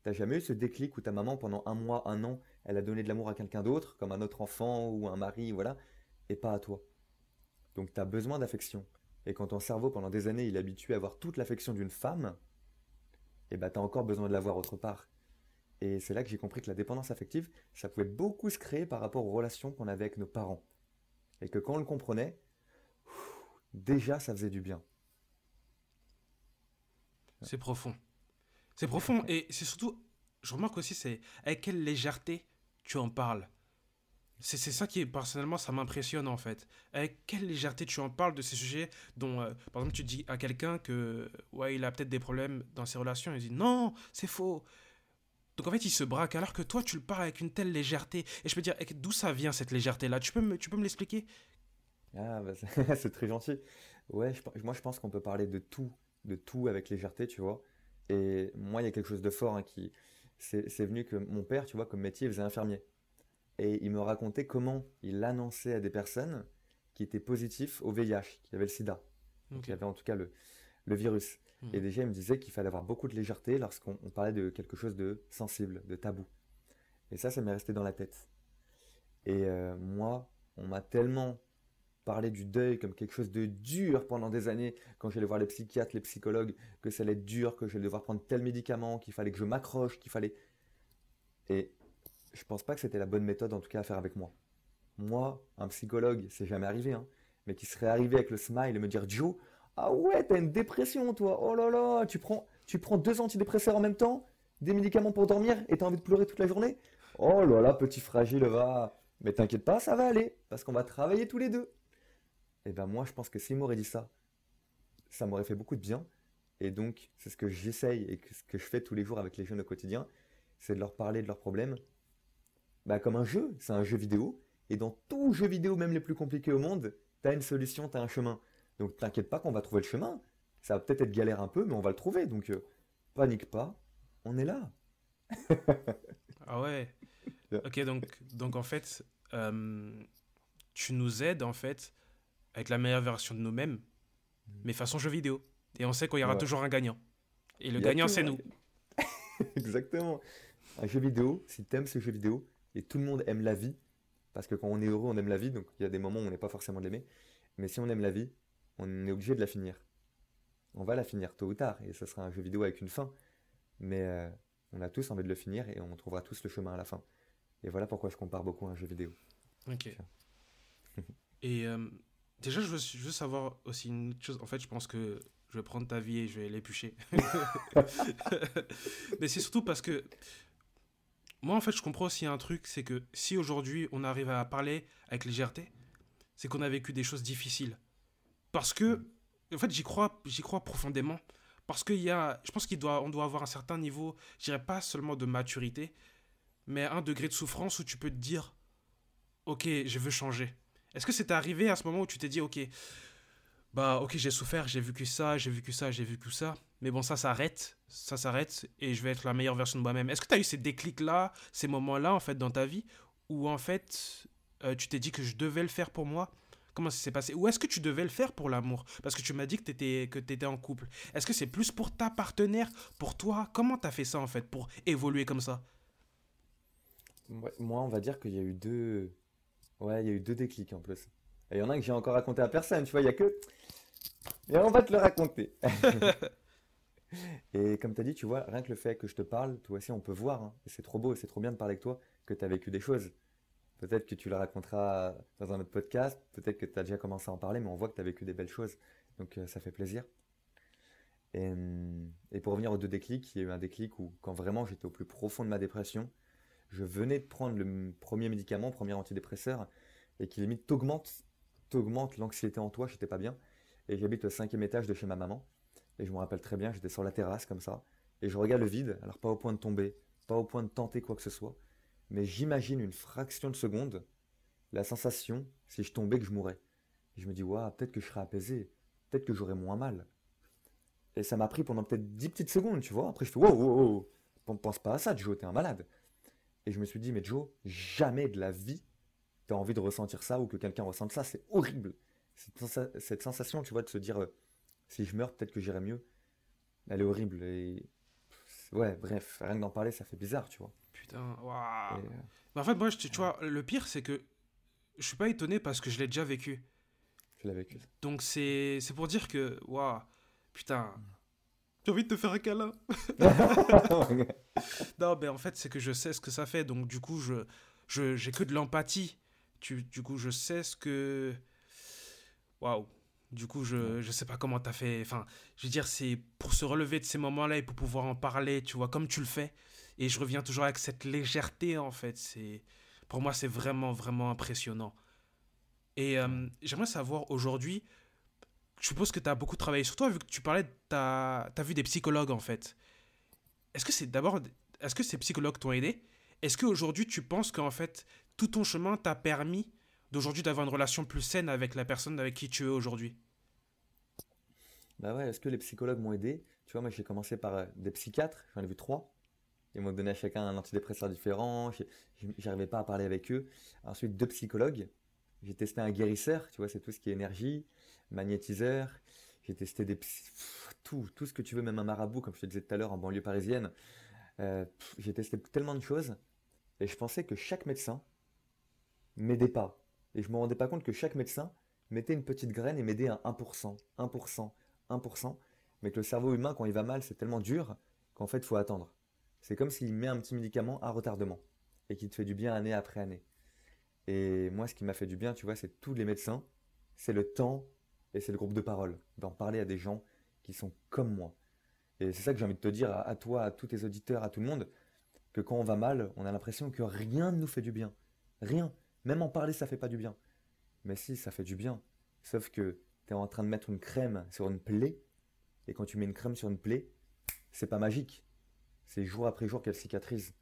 T'as jamais eu ce déclic où ta maman, pendant un mois, un an, elle a donné de l'amour à quelqu'un d'autre, comme un autre enfant ou un mari, voilà, et pas à toi? Donc tu as besoin d'affection. Et quand ton cerveau, pendant des années, il est habitué à avoir toute l'affection d'une femme, et bah tu as encore besoin de l'avoir autre part. Et c'est là que j'ai compris que la dépendance affective, ça pouvait beaucoup se créer par rapport aux relations qu'on avait avec nos parents. Et que quand on le comprenait, déjà ça faisait du bien. C'est profond. C'est profond et c'est surtout, je remarque aussi, c'est avec quelle légèreté tu en parles. C'est ça qui, personnellement, ça m'impressionne en fait. Avec quelle légèreté tu en parles de ces sujets dont, euh, par exemple, tu dis à quelqu'un que, ouais, il a peut-être des problèmes dans ses relations, il dit non, c'est faux. Donc en fait, il se braque alors que toi, tu le parles avec une telle légèreté. Et je peux dire, d'où ça vient cette légèreté-là? Tu peux me, tu peux me l'expliquer? Ah, bah, [laughs] c'est très gentil. Ouais, moi je pense qu'on peut parler de tout, de tout avec légèreté, tu vois. Et moi, il y a quelque chose de fort hein, qui. C'est venu que mon père, tu vois, comme métier, il faisait infirmier. Et il me racontait comment il annonçait à des personnes qui étaient positifs au VIH, qui avaient le sida. Donc, qui avaient en tout cas le, le virus. Hmm. Et déjà, il me disait qu'il fallait avoir beaucoup de légèreté lorsqu'on parlait de quelque chose de sensible, de tabou. Et ça, ça m'est resté dans la tête. Et euh, moi, on m'a tellement parler du deuil comme quelque chose de dur pendant des années, quand j'allais voir les psychiatres, les psychologues, que ça allait être dur, que j'allais devoir prendre tel médicament, qu'il fallait que je m'accroche, qu'il fallait... Et je pense pas que c'était la bonne méthode en tout cas à faire avec moi. Moi, un psychologue, c'est jamais arrivé, hein, mais qui serait arrivé avec le smile et me dire Joe, ah ouais, t'as une dépression toi, oh là là, tu prends, tu prends deux antidépresseurs en même temps, des médicaments pour dormir et t'as envie de pleurer toute la journée? Oh là là, petit fragile, va. Mais t'inquiète pas, ça va aller, parce qu'on va travailler tous les deux. Et eh ben moi, je pense que s'il m'aurait dit ça, ça m'aurait fait beaucoup de bien. Et donc, c'est ce que j'essaye et ce que je fais tous les jours avec les jeunes au quotidien, c'est de leur parler de leurs problèmes. Bah, comme un jeu, c'est un jeu vidéo. Et dans tout jeu vidéo, même les plus compliqués au monde, tu as une solution, tu as un chemin. Donc t'inquiète pas qu'on va trouver le chemin. Ça va peut-être être galère un peu, mais on va le trouver. Donc euh, panique pas, on est là. [laughs] ah ouais. Ok, donc, donc en fait, euh, tu nous aides en fait avec la meilleure version de nous-mêmes, mais façon jeu vidéo. Et on sait qu'il y aura toujours un gagnant. Et le gagnant, c'est nous. [laughs] Exactement. Un jeu vidéo, si tu aimes ce jeu vidéo, et tout le monde aime la vie, parce que quand on est heureux, on aime la vie, donc il y a des moments où on n'est pas forcément de l'aimer, mais si on aime la vie, on est obligé de la finir. On va la finir tôt ou tard, et ce sera un jeu vidéo avec une fin, mais euh, on a tous envie de le finir, et on trouvera tous le chemin à la fin. Et voilà pourquoi je compare beaucoup à un jeu vidéo. Ok. et euh, Déjà, je veux, savoir aussi une autre chose. En fait, je pense que je vais prendre ta vie et je vais l'éplucher. [laughs] Mais c'est surtout parce que moi, en fait, je comprends aussi un truc, c'est que si aujourd'hui on arrive à parler avec légèreté, c'est qu'on a vécu des choses difficiles. Parce que, en fait, j'y crois, j'y crois profondément. Parce qu'il y a, je pense qu'on doit, doit avoir un certain niveau, je dirais pas seulement de maturité, mais un degré de souffrance où tu peux te dire, ok, je veux changer. Est-ce que c'est arrivé à ce moment où tu t'es dit, ok, bah ok, j'ai souffert, j'ai vécu ça, j'ai vécu ça, j'ai vécu ça, mais bon, ça s'arrête, ça s'arrête, et je vais être la meilleure version de moi-même. Est-ce que tu as eu ces déclics-là, ces moments-là, en fait, dans ta vie, où en fait, euh, tu t'es dit que je devais le faire pour moi? Comment ça s'est passé? Ou est-ce que tu devais le faire pour l'amour? Parce que tu m'as dit que tu étais, que en couple. Est-ce que c'est plus pour ta partenaire, pour toi? Comment tu as fait ça, en fait, pour évoluer comme ça? Moi, on va dire qu'il y a eu deux, Ouais, il y a eu deux déclics en plus. Et il y en a un que j'ai encore raconté à personne, tu vois, il y a que. [laughs] Et on va te le raconter. [laughs] et comme tu as dit, tu vois, rien que le fait que je te parle, toi aussi, on peut voir, hein. et c'est trop beau, c'est trop bien de parler avec toi, que tu as vécu des choses. Peut-être que tu le raconteras dans un autre podcast, peut-être que tu as déjà commencé à en parler, mais on voit que tu as vécu des belles choses. Donc euh, ça fait plaisir. Et, et, pour revenir aux deux déclics, il y a eu un déclic où, quand vraiment j'étais au plus profond de ma dépression, je venais de prendre le premier médicament, premier antidépresseur, et qui limite t'augmente, t'augmente l'anxiété en toi, j'étais pas bien. Et j'habite au cinquième étage de chez ma maman. Et je me rappelle très bien, j'étais sur la terrasse comme ça, et je regarde le vide, alors pas au point de tomber, pas au point de tenter quoi que ce soit, mais j'imagine une fraction de seconde la sensation si je tombais que je mourrais. Et je me dis, waouh, peut-être que je serais apaisé, peut-être que j'aurais moins mal. Et ça m'a pris pendant peut-être dix petites secondes, tu vois. Après, je fais, wow, wow, wow, pense pas à ça, Joe, t'es un malade. Et je me suis dit, mais Joe, jamais de la vie, tu as envie de ressentir ça ou que quelqu'un ressente ça. C'est horrible. Cette, sensation, tu vois, de se dire, euh, si je meurs, peut-être que j'irai mieux. Elle est horrible. Et ouais, bref, rien que d'en parler, ça fait bizarre, tu vois. Putain, waouh. Euh, en fait, moi, tu, vois, le pire, c'est que je suis pas étonné parce que je l'ai déjà vécu. Je l'ai vécu. Donc, c'est pour dire que, waouh, putain, J'ai envie de te faire un câlin. [laughs] non, ben en fait, c'est que je sais ce que ça fait. Donc, du coup, je, je j'ai que de l'empathie. Du coup, je sais ce que. Waouh. Du coup, je, je sais pas comment t'as fait. Enfin, je veux dire, c'est pour se relever de ces moments-là et pour pouvoir en parler, tu vois, comme tu le fais. Et je reviens toujours avec cette légèreté, en fait. C'est Pour moi, c'est vraiment, vraiment impressionnant. Et euh, j'aimerais savoir aujourd'hui, je suppose que tu as beaucoup travaillé sur toi, vu que tu parlais, tu as, vu des psychologues en fait. Est-ce que c'est d'abord, est-ce que ces psychologues t'ont aidé? Est-ce qu'aujourd'hui tu penses qu'en fait tout ton chemin t'a permis d'aujourd'hui d'avoir une relation plus saine avec la personne avec qui tu es aujourd'hui? Bah ouais, est-ce que les psychologues m'ont aidé? Tu vois, moi j'ai commencé par euh, des psychiatres, j'en ai vu trois. Ils m'ont donné à chacun un antidépresseur différent, j'arrivais pas à parler avec eux. Ensuite, deux psychologues. J'ai testé un guérisseur, tu vois, c'est tout ce qui est énergie magnétiseur, j'ai testé des tout, tout ce que tu veux, même un marabout, comme je te disais tout à l'heure en banlieue parisienne. Euh, j'ai testé tellement de choses et je pensais que chaque médecin m'aidait pas. Et je me rendais pas compte que chaque médecin mettait une petite graine et m'aidait à 1%, 1%, 1%. Mais que le cerveau humain, quand il va mal, c'est tellement dur qu'en fait, il faut attendre. C'est comme s'il met un petit médicament à retardement et qui te fait du bien année après année. Et moi, ce qui m'a fait du bien, tu vois, c'est tous les médecins, c'est le temps et c'est le groupe de parole, d'en parler à des gens qui sont comme moi. Et c'est ça que j'ai envie de te dire à, toi, à tous tes auditeurs, à tout le monde, que quand on va mal, on a l'impression que rien ne nous fait du bien. Rien. Même en parler, ça fait pas du bien. Mais si, ça fait du bien. Sauf que tu es en train de mettre une crème sur une plaie, et quand tu mets une crème sur une plaie, c'est pas magique. C'est jour après jour qu'elle cicatrise.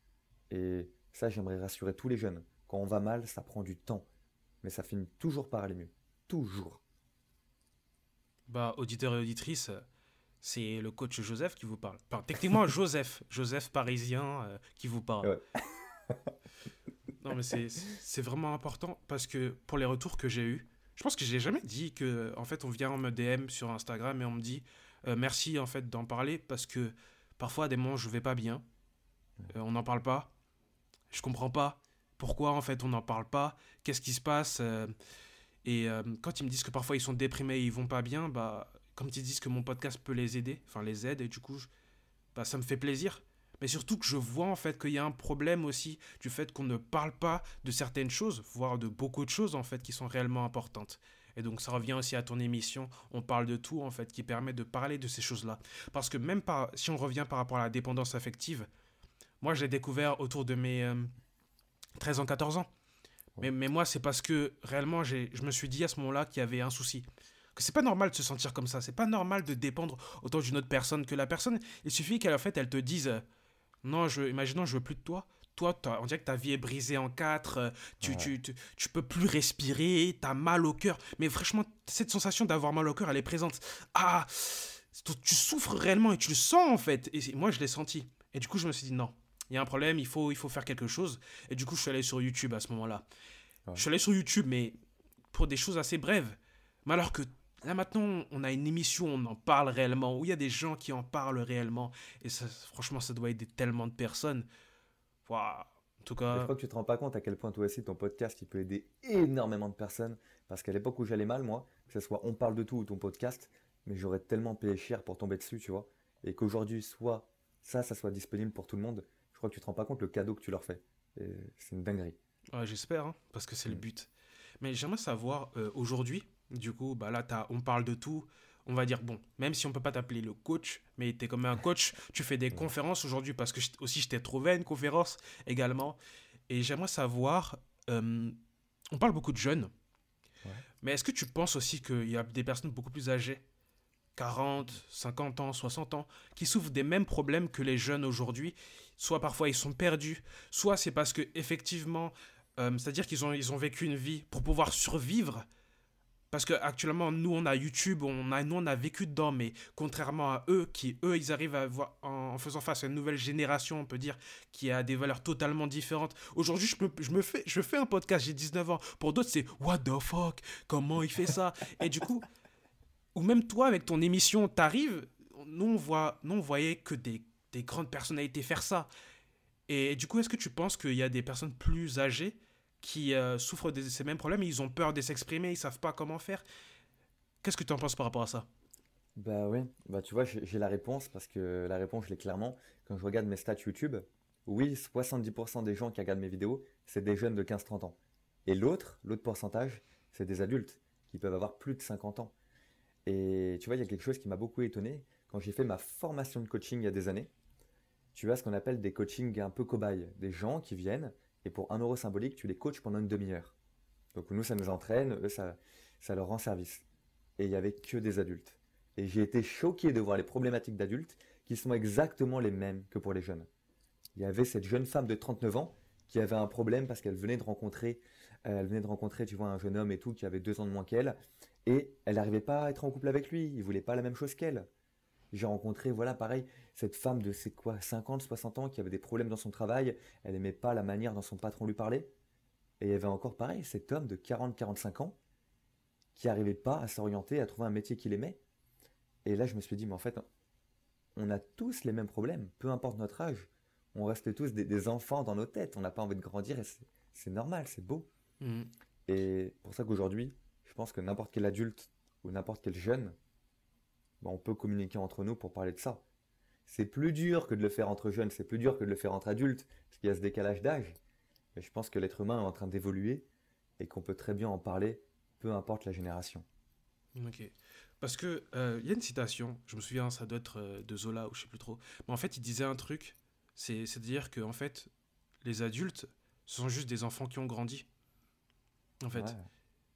Et ça, j'aimerais rassurer tous les jeunes. Quand on va mal, ça prend du temps. Mais ça finit toujours par aller mieux. Toujours. Bah, auditeur et auditrice, c'est le coach Joseph qui vous parle. techniquement, [laughs] Joseph, Joseph parisien euh, qui vous parle. [laughs] non, mais c'est vraiment important parce que pour les retours que j'ai eus, je pense que j'ai jamais dit que, en fait, on vient me DM sur Instagram et on me dit euh, merci, en fait, d'en parler parce que parfois, à des moments, je vais pas bien. Euh, on n'en parle pas. Je comprends pas pourquoi, en fait, on n'en parle pas. Qu'est-ce qui se passe et euh, quand ils me disent que parfois ils sont déprimés et ils vont pas bien, bah, comme ils disent que mon podcast peut les aider, enfin les aide, et du coup, bah, ça me fait plaisir. Mais surtout que je vois en fait qu'il y a un problème aussi du fait qu'on ne parle pas de certaines choses, voire de beaucoup de choses en fait qui sont réellement importantes. Et donc ça revient aussi à ton émission, on parle de tout en fait, qui permet de parler de ces choses-là. Parce que même si on revient par rapport à la dépendance affective, moi je l'ai découvert autour de mes 13 euh, ans, 14 ans. Mais, mais moi, c'est parce que réellement, je me suis dit à ce moment-là qu'il y avait un souci. Que c'est pas normal de se sentir comme ça. C'est pas normal de dépendre autant d'une autre personne. Que la personne, il suffit qu'elle en fait, elle te dise Non, je, imaginons, je veux plus de toi. Toi, on dirait que ta vie est brisée en quatre. Euh, tu, tu, tu, peux plus respirer. T'as mal au cœur. Mais franchement, cette sensation d'avoir mal au cœur, elle est présente. Ah Tu souffres réellement et tu le sens en fait. Et moi, je l'ai senti. Et du coup, je me suis dit Non, il y a un problème, il faut, il faut faire quelque chose. Et du coup, je suis allé sur YouTube à ce moment-là. Je suis allé sur YouTube, mais pour des choses assez brèves. Mais alors que là maintenant, on a une émission, on en parle réellement, où il y a des gens qui en parlent réellement. Et ça, franchement, ça doit aider tellement de personnes. Waouh en tout cas. je crois que tu te rends pas compte à quel point toi aussi ton podcast il peut aider énormément de personnes. Parce qu'à l'époque où j'allais mal, moi, que ce soit On parle de tout ou ton podcast, mais j'aurais tellement payé cher pour tomber dessus, tu vois. Et qu'aujourd'hui, soit ça, ça soit disponible pour tout le monde, crois que tu te rends pas compte le cadeau que tu leur fais. C'est une dinguerie. Ouais, J'espère, hein, parce que c'est le mm. but. Mais j'aimerais savoir, euh, aujourd'hui, du coup, bah là, as, on parle de tout. On va dire, bon, même si on peut pas t'appeler le coach, mais tu es comme un coach, tu fais des mm. conférences aujourd'hui, parce que aussi je t'ai trouvé une conférence également. Et j'aimerais savoir, euh, on parle beaucoup de jeunes, mais est-ce que tu penses aussi qu'il y a des personnes beaucoup plus âgées 40, 50 ans, 60 ans, qui souffrent des mêmes problèmes que les jeunes aujourd'hui. Soit parfois ils sont perdus, soit c'est parce que effectivement, euh, c'est-à-dire qu'ils ont, ils ont vécu une vie pour pouvoir survivre. Parce que actuellement, nous, on a YouTube, on a, nous, on a vécu dedans, mais contrairement à eux, qui, eux, ils arrivent à voir, en, faisant face à une nouvelle génération, on peut dire, qui a des valeurs totalement différentes. Aujourd'hui, je me, je, me fais, je fais un podcast, j'ai 19 ans. Pour d'autres, c'est What the fuck? Comment il fait ça Et du coup, ou même toi avec ton émission, t'arrives, nous on voit, nous on voyait que des, des grandes personnalités faire ça. Et, du coup, est-ce que tu penses qu'il y a des personnes plus âgées qui euh, souffrent de ces mêmes problèmes, ils ont peur de s'exprimer, ils savent pas comment faire? Qu'est-ce que tu en penses par rapport à ça? Bah ouais, bah tu vois, j'ai la réponse parce que la réponse, je l'ai clairement. Quand je regarde mes stats YouTube, oui, 70% des gens qui regardent mes vidéos, c'est des jeunes de 15-30 ans. Et l'autre, l'autre pourcentage, c'est des adultes qui peuvent avoir plus de 50 ans. Et tu vois, il y a quelque chose qui m'a beaucoup étonné. Quand j'ai fait ma formation de coaching il y a des années, tu as ce qu'on appelle des coachings un peu cobayes. Des gens qui viennent et pour un euro symbolique, tu les coaches pendant une demi-heure. Donc nous, ça nous entraîne, eux, ça, ça leur rend service. Et il y avait que des adultes. Et j'ai été choqué de voir les problématiques d'adultes qui sont exactement les mêmes que pour les jeunes. Il y avait cette jeune femme de 39 ans qui avait un problème parce qu'elle venait de rencontrer, euh, elle venait de rencontrer, tu vois, un jeune homme et tout qui avait deux ans de moins qu'elle, et elle n'arrivait pas à être en couple avec lui. Il voulait pas la même chose qu'elle. J'ai rencontré, voilà, pareil, cette femme de, c'est quoi, 50, 60 ans qui avait des problèmes dans son travail. Elle aimait pas la manière dont son patron lui parlait. Et il y avait encore, pareil, cet homme de 40, 45 ans qui n'arrivait pas à s'orienter, à trouver un métier qu'il aimait. Et là, je me suis dit, mais en fait, on a tous les mêmes problèmes, peu importe notre âge. On reste tous des, des enfants dans nos têtes. On n'a pas envie de grandir et c'est normal, c'est beau. Mhm. Et pour ça qu'aujourd'hui, je pense que n'importe quel adulte ou n'importe quel jeune, ben, on peut communiquer entre nous pour parler de ça. C'est plus dur que de le faire entre jeunes, c'est plus dur que de le faire entre adultes, parce qu'il y a ce décalage d'âge. Mais je pense que l'être humain est en train d'évoluer et qu'on peut très bien en parler, peu importe la génération. Ok. Parce que euh, il y a une citation, je me souviens, ça doit être euh, de Zola ou je sais plus trop. Mais en fait, il disait un truc, c'est c'est de dire que en fait, les adultes ce sont juste des enfants qui ont grandi. En fait. Ouais,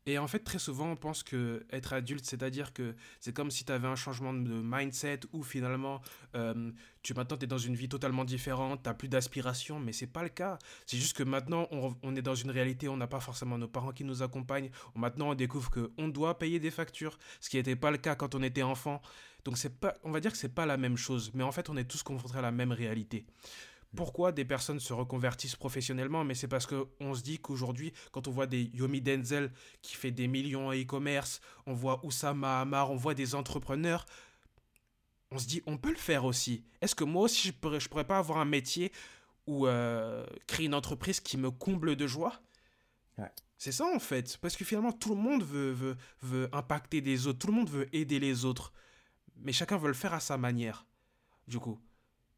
Et en fait, très souvent, on pense que être adulte, c'est-à-dire que c'est comme si tu avais un changement de mindset où finalement, euh, tu maintenant, tu es dans une vie totalement différente, tu plus d'aspiration, mais c'est pas le cas. C'est juste que maintenant, on, est dans une réalité, on n'a pas forcément nos parents qui nous accompagnent. Maintenant, on découvre que on doit payer des factures, ce qui n'était pas le cas quand on était enfant. Donc, c'est pas, on va dire que c'est pas la même chose, mais en fait, on est tous confrontés à la même réalité. Pourquoi des personnes se reconvertissent professionnellement Mais c'est parce que on se dit qu'aujourd'hui, quand on voit des Yomi Denzel qui fait des millions en e-commerce, on voit Oussama Hamar, on voit des entrepreneurs, on se dit on peut le faire aussi. Est-ce que moi aussi je pourrais, je pourrais pas avoir un métier ou euh, créer une entreprise qui me comble de joie? Ouais. C'est ça en fait, parce que finalement tout le monde veut, veut, veut impacter des autres, tout le monde veut aider les autres, mais chacun veut le faire à sa manière, du coup.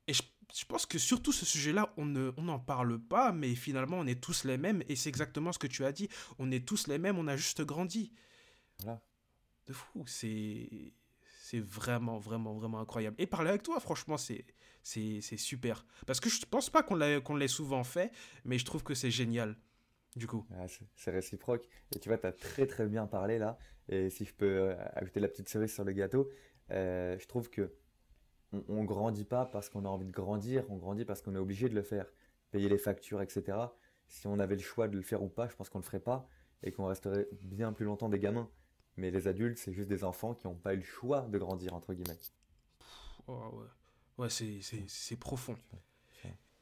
Et je, je pense que surtout ce sujet-là, on ne, on n'en parle pas, mais finalement on est tous les mêmes, et c'est exactement ce que tu as dit, on est tous les mêmes, on a juste grandi. voilà. De fou, c'est c'est vraiment vraiment vraiment incroyable. Et parler avec toi, franchement, c'est super. Parce que je pense pas qu'on l'a qu'on l'ait souvent fait, mais je trouve que c'est génial. Du coup. C'est c'est réciproque. Et tu vois, tu as très très bien parlé là. Et si je peux euh, ajouter la petite cerise sur le gâteau, euh, je trouve que on, on grandit pas parce qu'on a envie de grandir, on grandit parce qu'on est obligé de le faire. Payer les factures, etc. Si on avait le choix de le faire ou pas, je pense qu'on le ferait pas et qu'on resterait bien plus longtemps des gamins. Mais les adultes, c'est juste des enfants qui n'ont pas eu le choix de grandir, entre guillemets. Oh, ouais, ouais c'est profond.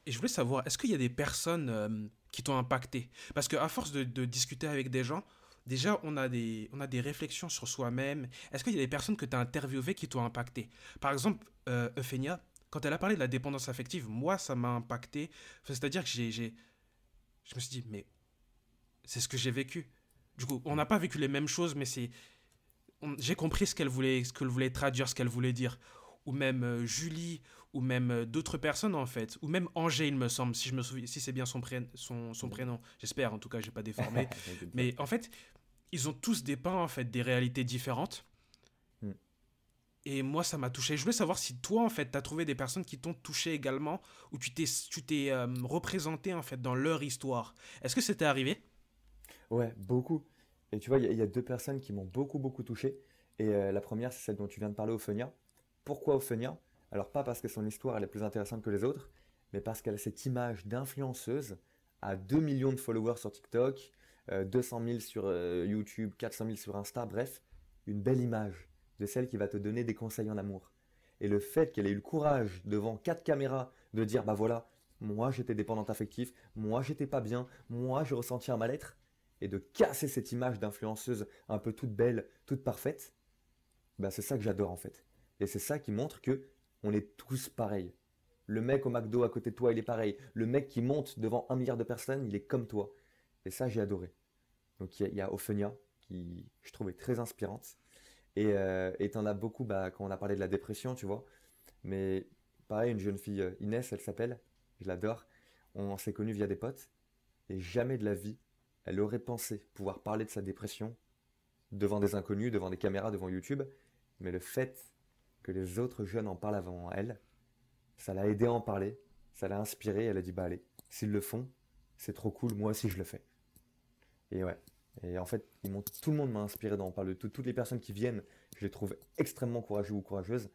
Et je voulais savoir, est-ce qu'il y a des personnes euh, qui t'ont impacté? Parce qu'à force de, de discuter avec des gens, déjà on a des, on a des réflexions sur soi-même. Est-ce qu'il y a des personnes que tu as interviewées qui t'ont impacté? Par exemple, euh, Euphénia, quand elle a parlé de la dépendance affective, moi ça m'a impacté. Enfin, C'est-à-dire que j'ai, je me suis dit, mais c'est ce que j'ai vécu. Du coup, on n'a pas vécu les mêmes choses, mais c'est, j'ai compris ce qu'elle voulait, ce qu'elle voulait traduire, ce qu'elle voulait dire. Ou même euh, Julie, ou même euh, d'autres personnes en fait, ou même Angers, il me semble, si je me souviens, si c'est bien son, pré- son, son prénom. J'espère, en tout cas, j'ai pas déformé. [laughs] Mais en fait, ils ont tous dépeint en fait des réalités différentes. Mm. Et moi, ça m'a touché. Je voulais savoir si toi, en fait, t'as trouvé des personnes qui t'ont touché également, ou tu t'es, tu t'es euh, représenté en fait dans leur histoire. Est-ce que c'était arrivé? Ouais, beaucoup. Et tu vois, il y, a il y a deux personnes qui m'ont beaucoup, beaucoup touché. Et euh, la première, c'est celle dont tu viens de parler, Ophénia. Pourquoi Ophénia? Alors, pas parce que son histoire elle est plus intéressante que les autres, mais parce qu'elle a cette image d'influenceuse à 2 millions de followers sur TikTok, 200 000 sur euh, YouTube, 400 000 sur Insta, bref, une belle image de celle qui va te donner des conseils en amour. Et le fait qu'elle ait eu le courage devant quatre caméras de dire, bah voilà, moi j'étais dépendante affective, moi j'étais pas bien, moi je ressentais un mal-être, et de casser cette image d'influenceuse un peu toute belle, toute parfaite, bah c'est ça que j'adore en fait. Et c'est ça qui montre que on est tous pareils. Le mec au McDo à côté de toi, il est pareil. Le mec qui monte devant un milliard de personnes, il est comme toi. Et ça, j'ai adoré. Donc il y, a- il y a Ophénia, qui je trouvais très inspirante. Et euh, t'en as beaucoup bah, quand on a parlé de la dépression, tu vois. Mais pareil, une jeune fille, euh, Inès, elle s'appelle, je l'adore. On s'est connus via des potes. Et jamais de la vie, elle aurait pensé pouvoir parler de sa dépression devant des inconnus, devant des caméras, devant YouTube. Mais le fait que les autres jeunes en parlent avant elle, ça l'a aidé à en parler, ça l'a inspiré. Elle a dit, bah allez, s'ils le font, c'est trop cool, moi aussi je le fais. Et ouais. Et en fait, ils tout le monde m'a inspiré d'en parler. Tout, toutes les personnes qui viennent, je les trouve extrêmement courageux ou courageuses.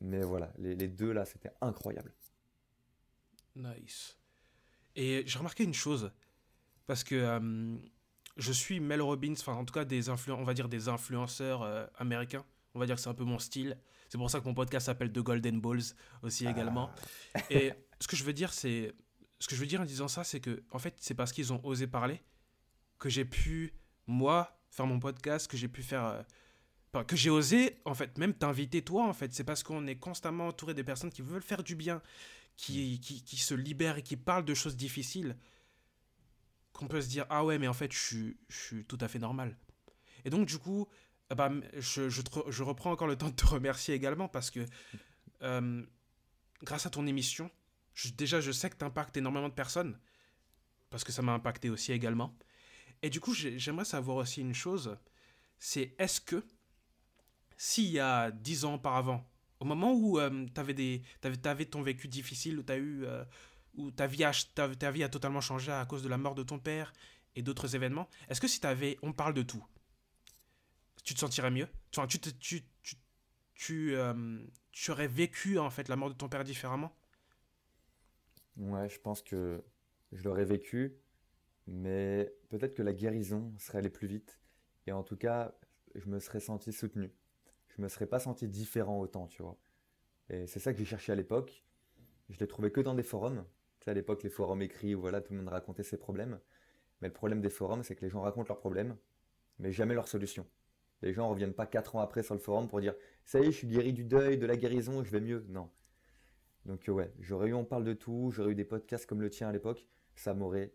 Mais voilà, les, les deux là, c'était incroyable. Nice. Et j'ai remarqué une chose, parce que euh, je suis Mel Robbins, enfin en tout cas des on va dire des influenceurs euh, américains. On va dire que c'est un peu mon style. C'est pour ça que mon podcast s'appelle The Golden Balls aussi également. Ah. Et [laughs] ce que je veux dire, c'est ce que je veux dire en disant ça, c'est que en fait, c'est parce qu'ils ont osé parler que j'ai pu moi faire mon podcast, que j'ai pu faire euh, que j'ai osé en fait même t'inviter toi en fait. C'est parce qu'on est constamment entouré des personnes qui veulent faire du bien, qui, qui, qui se libèrent et qui parlent de choses difficiles qu'on peut se dire ah ouais mais en fait je suis, je suis tout à fait normal. Et donc du coup bah, je, je, je, reprends encore le temps de te remercier également parce que euh, grâce à ton émission, déjà je sais que tu impactes énormément de personnes parce que ça m'a impacté aussi également. Et du coup j'aimerais savoir aussi une chose, c'est est-ce que s'il y a dix ans auparavant, au moment où euh, tu avais, ton vécu difficile, où, as eu, euh, où ta, vie a, ta, ta, vie a totalement changé à cause de la mort de ton père et d'autres événements, est-ce que si tu avais, on parle de tout, tu te sentirais mieux? Tu, tu, tu, tu, euh, tu, aurais vécu en fait la mort de ton père différemment? Ouais, je pense que je l'aurais vécu, mais peut-être que la guérison serait allée plus vite. Et en tout cas, je me serais senti soutenu. Je me serais pas senti différent autant, tu vois. Et c'est ça que j'ai cherché à l'époque. Je l'ai trouvé que dans des forums. Tu sais, à l'époque, les forums écrits où voilà, tout le monde racontait ses problèmes. Mais le problème des forums, c'est que les gens racontent leurs problèmes, mais jamais leurs solutions. Les gens ne reviennent pas 4 ans après sur le forum pour dire ça y est, je suis guéri du deuil, de la guérison, je vais mieux. Non. Donc ouais, j'aurais eu On parle de tout, j'aurais eu des podcasts comme le tien à l'époque, ça m'aurait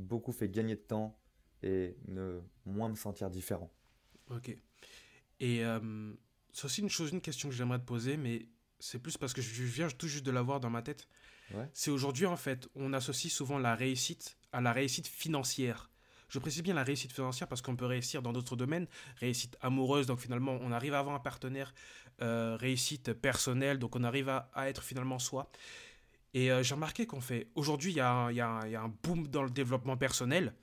beaucoup fait gagner de temps et ne moins me sentir différent. Ok. Et euh, c'est aussi une chose, une question que j'aimerais te poser, mais c'est plus parce que je viens tout juste de l'avoir dans ma tête. Ouais. C'est aujourd'hui en fait, on associe souvent la réussite à la réussite financière. Je précise bien la réussite financière parce qu'on peut réussir dans d'autres domaines, réussite amoureuse, donc finalement on arrive à avoir un partenaire, euh, réussite personnelle, donc on arrive à, être finalement soi. Et euh, j'ai remarqué qu'on fait, aujourd'hui il y, a, un boom dans le développement personnel,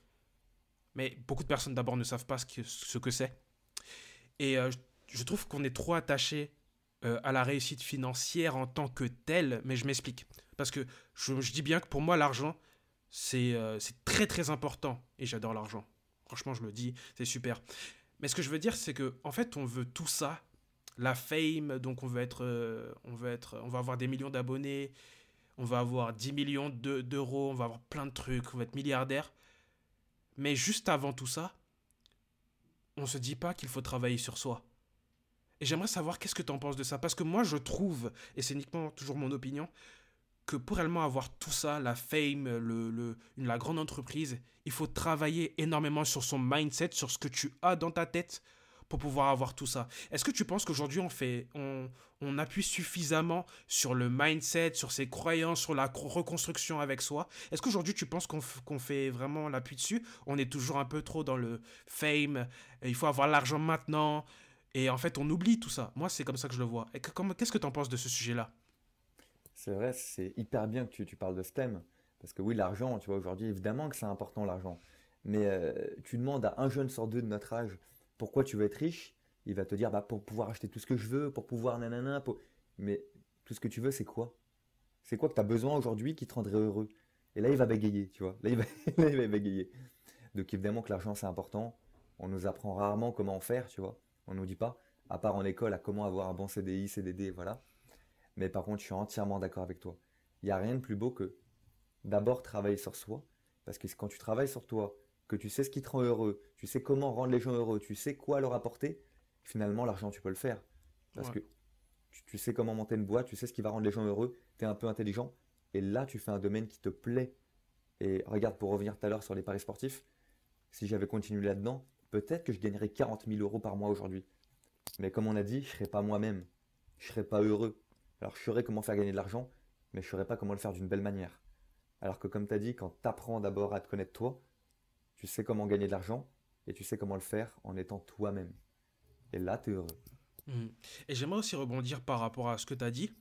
mais beaucoup de personnes d'abord ne savent pas ce que ce que c'est. Et euh, je trouve qu'on est trop attaché à la réussite financière en tant que telle, mais je m'explique. Parce que je, dis bien que pour moi l'argent, euh, c'est très très important et j'adore l'argent. Franchement, je me dis, c'est super. Mais ce que je veux dire, c'est que en fait, on veut tout ça, la fame, donc on veut être, euh, on veut être, on va avoir des millions d'abonnés, on va avoir 10 millions d'euros, on va avoir plein de trucs, on va être milliardaire. Mais juste avant tout ça, on se dit pas qu'il faut travailler sur soi. Et j'aimerais savoir qu'est-ce que tu en penses de ça, parce que moi je trouve, et c'est uniquement toujours mon opinion, que pour réellement avoir tout ça, la fame, le, la grande entreprise, il faut travailler énormément sur son mindset, sur ce que tu as dans ta tête pour pouvoir avoir tout ça. Est-ce que tu penses qu'aujourd'hui on fait, on, on, appuie suffisamment sur le mindset, sur ses croyances, sur la reconstruction avec soi? Est-ce qu'aujourd'hui tu penses qu'on fait vraiment l'appui dessus? On est toujours un peu trop dans le fame, il faut avoir l'argent maintenant, et en fait on oublie tout ça. Moi c'est comme ça que je le vois. Qu'est-ce que tu en penses de ce sujet-là? C'est vrai, c'est hyper bien que tu, parles de thème. Parce que oui, l'argent, tu vois, aujourd'hui, évidemment que c'est important l'argent. Mais euh, tu demandes à un jeune sur deux de notre âge pourquoi tu veux être riche, il va te dire bah, pour pouvoir acheter tout ce que je veux, pour pouvoir nanana. Mais tout ce que tu veux, c'est quoi? C'est quoi que tu as besoin aujourd'hui qui te rendrait heureux? Et là, il va bégayer, tu vois. Là, il va, [laughs] bégayer. Donc évidemment que l'argent, c'est important. On nous apprend rarement comment en faire, tu vois. On nous dit pas, à part en école, à comment avoir un bon CDI, CDD, voilà. Mais par contre, je suis entièrement d'accord avec toi. Il n'y a rien de plus beau que d'abord travailler sur soi. Parce que quand tu travailles sur toi, que tu sais ce qui te rend heureux, tu sais comment rendre les gens heureux, tu sais quoi leur apporter, finalement, l'argent, tu peux le faire. Parce que tu, sais comment monter une boîte, tu sais ce qui va rendre les gens heureux, tu es un peu intelligent. Et là, tu fais un domaine qui te plaît. Et regarde, pour revenir tout à l'heure sur les paris sportifs, si j'avais continué là-dedans, peut-être que je gagnerais 40 000 euros par mois aujourd'hui. Mais comme on a dit, je serai pas moi-même. Je serai pas heureux. Alors je saurais comment faire gagner de l'argent, mais je saurais pas comment le faire d'une belle manière. Alors que comme tu as dit, quand tu apprends d'abord à te connaître toi, tu sais comment gagner de l'argent et tu sais comment le faire en étant toi-même. Et là, tu es heureux. Mmh. Et j'aimerais aussi rebondir par rapport à ce que tu as dit.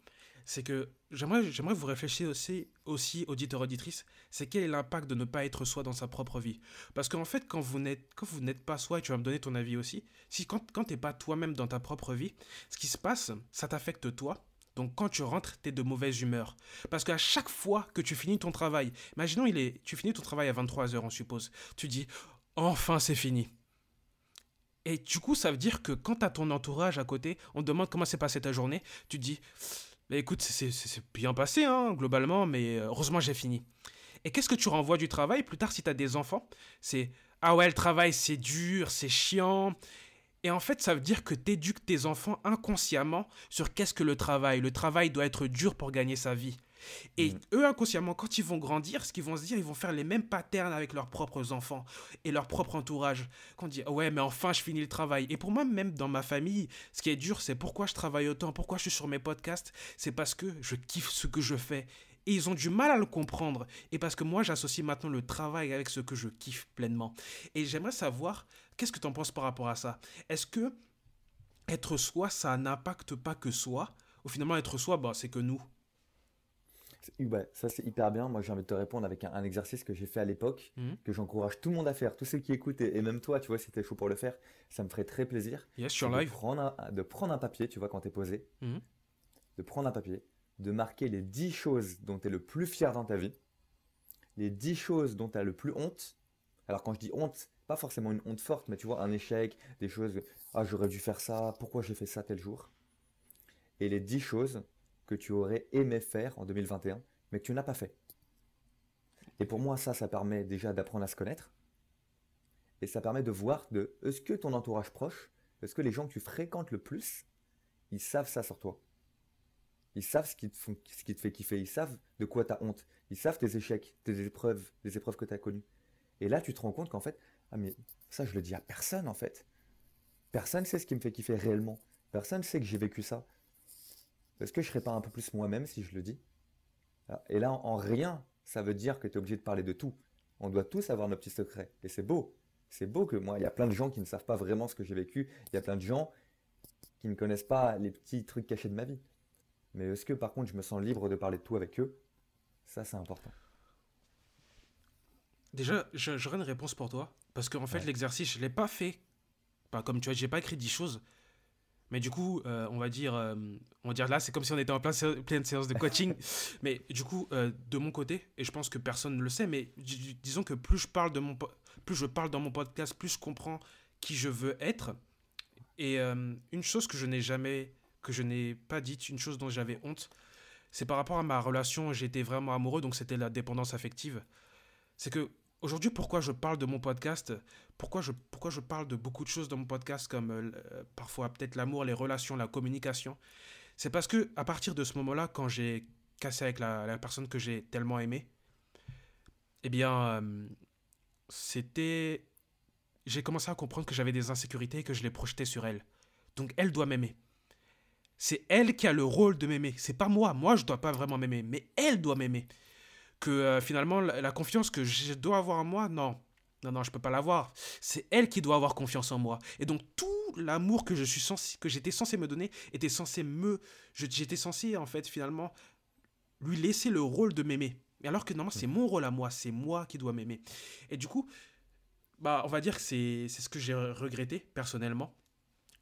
C'est que j'aimerais, j'aimerais vous réfléchir aussi, aussi auditeur auditrice, c'est quel est l'impact de ne pas être soi dans sa propre vie? Parce qu'en fait, quand vous n'êtes, quand vous n'êtes pas soi, et tu vas me donner ton avis aussi, si quand, quand tu n'es pas toi-même dans ta propre vie, ce qui se passe, ça t'affecte toi, donc quand tu rentres, tu es de mauvaise humeur. Parce qu'à chaque fois que tu finis ton travail, imaginons il est, tu finis ton travail à 23h, on suppose, tu dis, enfin c'est fini. Et du coup, ça veut dire que quand tu as ton entourage à côté, on te demande comment s'est passée ta journée, tu te dis, écoute, c'est bien passé, hein, globalement, mais euh, heureusement j'ai fini. Et qu'est-ce que tu renvoies du travail plus tard si tu as des enfants? C'est, ah ouais, le travail c'est dur, c'est chiant. Et en fait, ça veut dire que tu éduques tes enfants inconsciemment sur qu'est-ce que le travail. Le travail doit être dur pour gagner sa vie. Et mm. eux, inconsciemment, quand ils vont grandir, ce qu'ils vont se dire, ils vont faire les mêmes patterns avec leurs propres enfants et leur propre entourage. Qu'on dit, ouais, mais enfin, je finis le travail. Et pour moi, même dans ma famille, ce qui est dur, c'est pourquoi je travaille autant, pourquoi je suis sur mes podcasts? C'est parce que je kiffe ce que je fais. Et ils ont du mal à le comprendre. Et parce que moi, j'associe maintenant le travail avec ce que je kiffe pleinement. Et j'aimerais savoir, qu'est-ce que tu en penses par rapport à ça? Est-ce que être soi, ça n'impacte pas que soi? Ou finalement, être soi, bah, c'est que nous ça c'est hyper bien. Moi j'ai envie de te répondre avec un, exercice que j'ai fait à l'époque, mhm. que j'encourage tout le monde à faire, tous ceux qui écoutent et, même toi, tu vois, si t'es chaud pour le faire, ça me ferait très plaisir. Yes, sur live. De prendre, un, de prendre un papier, tu vois, quand t'es posé, mhm. de prendre un papier, de marquer les 10 choses dont tu es le plus fier dans ta vie, les 10 choses dont tu as le plus honte. Alors quand je dis honte, pas forcément une honte forte, mais tu vois, un échec, des choses, ah j'aurais dû faire ça, pourquoi j'ai fait ça tel jour? Et les 10 choses que tu aurais aimé faire en 2021, mais que tu n'as pas fait. Et pour moi, ça, ça permet déjà d'apprendre à se connaître. Et ça permet de voir de est-ce que ton entourage proche, est-ce que les gens que tu fréquentes le plus, ils savent ça sur toi? Ils savent ce qui te, fait kiffer. Ils savent de quoi tu as honte. Ils savent tes échecs, tes épreuves, les épreuves que tu as connues. Et là, tu te rends compte qu'en fait, ah mais ça, je le dis à personne en fait. Personne sait ce qui me fait kiffer réellement. Personne sait que j'ai vécu ça. Est-ce que je serais pas un peu plus moi-même si je le dis? Et là, en rien, ça veut dire que tu es obligé de parler de tout. On doit tous avoir nos petits secrets. Et c'est beau. C'est beau que moi, il y a plein de gens qui ne savent pas vraiment ce que j'ai vécu. Il y a plein de gens qui ne connaissent pas les petits trucs cachés de ma vie. Mais est-ce que par contre, je me sens libre de parler de tout avec eux? Ça, c'est important. Déjà, j'aurais une réponse pour toi. Parce qu'en fait, l'exercice, je ne l'ai pas fait. Comme tu vois, j'ai pas écrit 10 choses. Mais du coup, euh, on va dire, euh, on va dire là, c'est comme si on était en plein pleine séance de coaching. [laughs] mais du coup, euh, de mon côté, et je pense que personne ne le sait, mais disons que plus je parle de mon, plus je parle dans mon podcast, plus je comprends qui je veux être. Et une chose que je n'ai jamais, que je n'ai pas dite, une chose dont j'avais honte, c'est par rapport à ma relation. J'étais vraiment amoureux, donc c'était la dépendance affective. C'est que Aujourd'hui, pourquoi je parle de mon podcast pourquoi je, pourquoi je parle de beaucoup de choses dans mon podcast, comme euh, parfois peut-être l'amour, les relations, la communication? C'est parce que à partir de ce moment-là, quand j'ai cassé avec la, personne que j'ai tellement aimée, eh bien, euh, c'était. J'ai commencé à comprendre que j'avais des insécurités et que je les projetais sur elle. Donc elle doit m'aimer. C'est elle qui a le rôle de m'aimer. C'est pas moi. Moi, je dois pas vraiment m'aimer, mais elle doit m'aimer que euh, finalement la, confiance que je dois avoir en moi, non. Non, non, je peux pas l'avoir. C'est elle qui doit avoir confiance en moi. Et donc tout l'amour que je suis censé, que j'étais censé me donner, était censé me, j'étais censé en fait finalement lui laisser le rôle de m'aimer. Alors que normalement c'est mon rôle à moi, c'est moi qui dois m'aimer. Et du coup, bah on va dire que c'est c'est ce que j'ai regretté personnellement.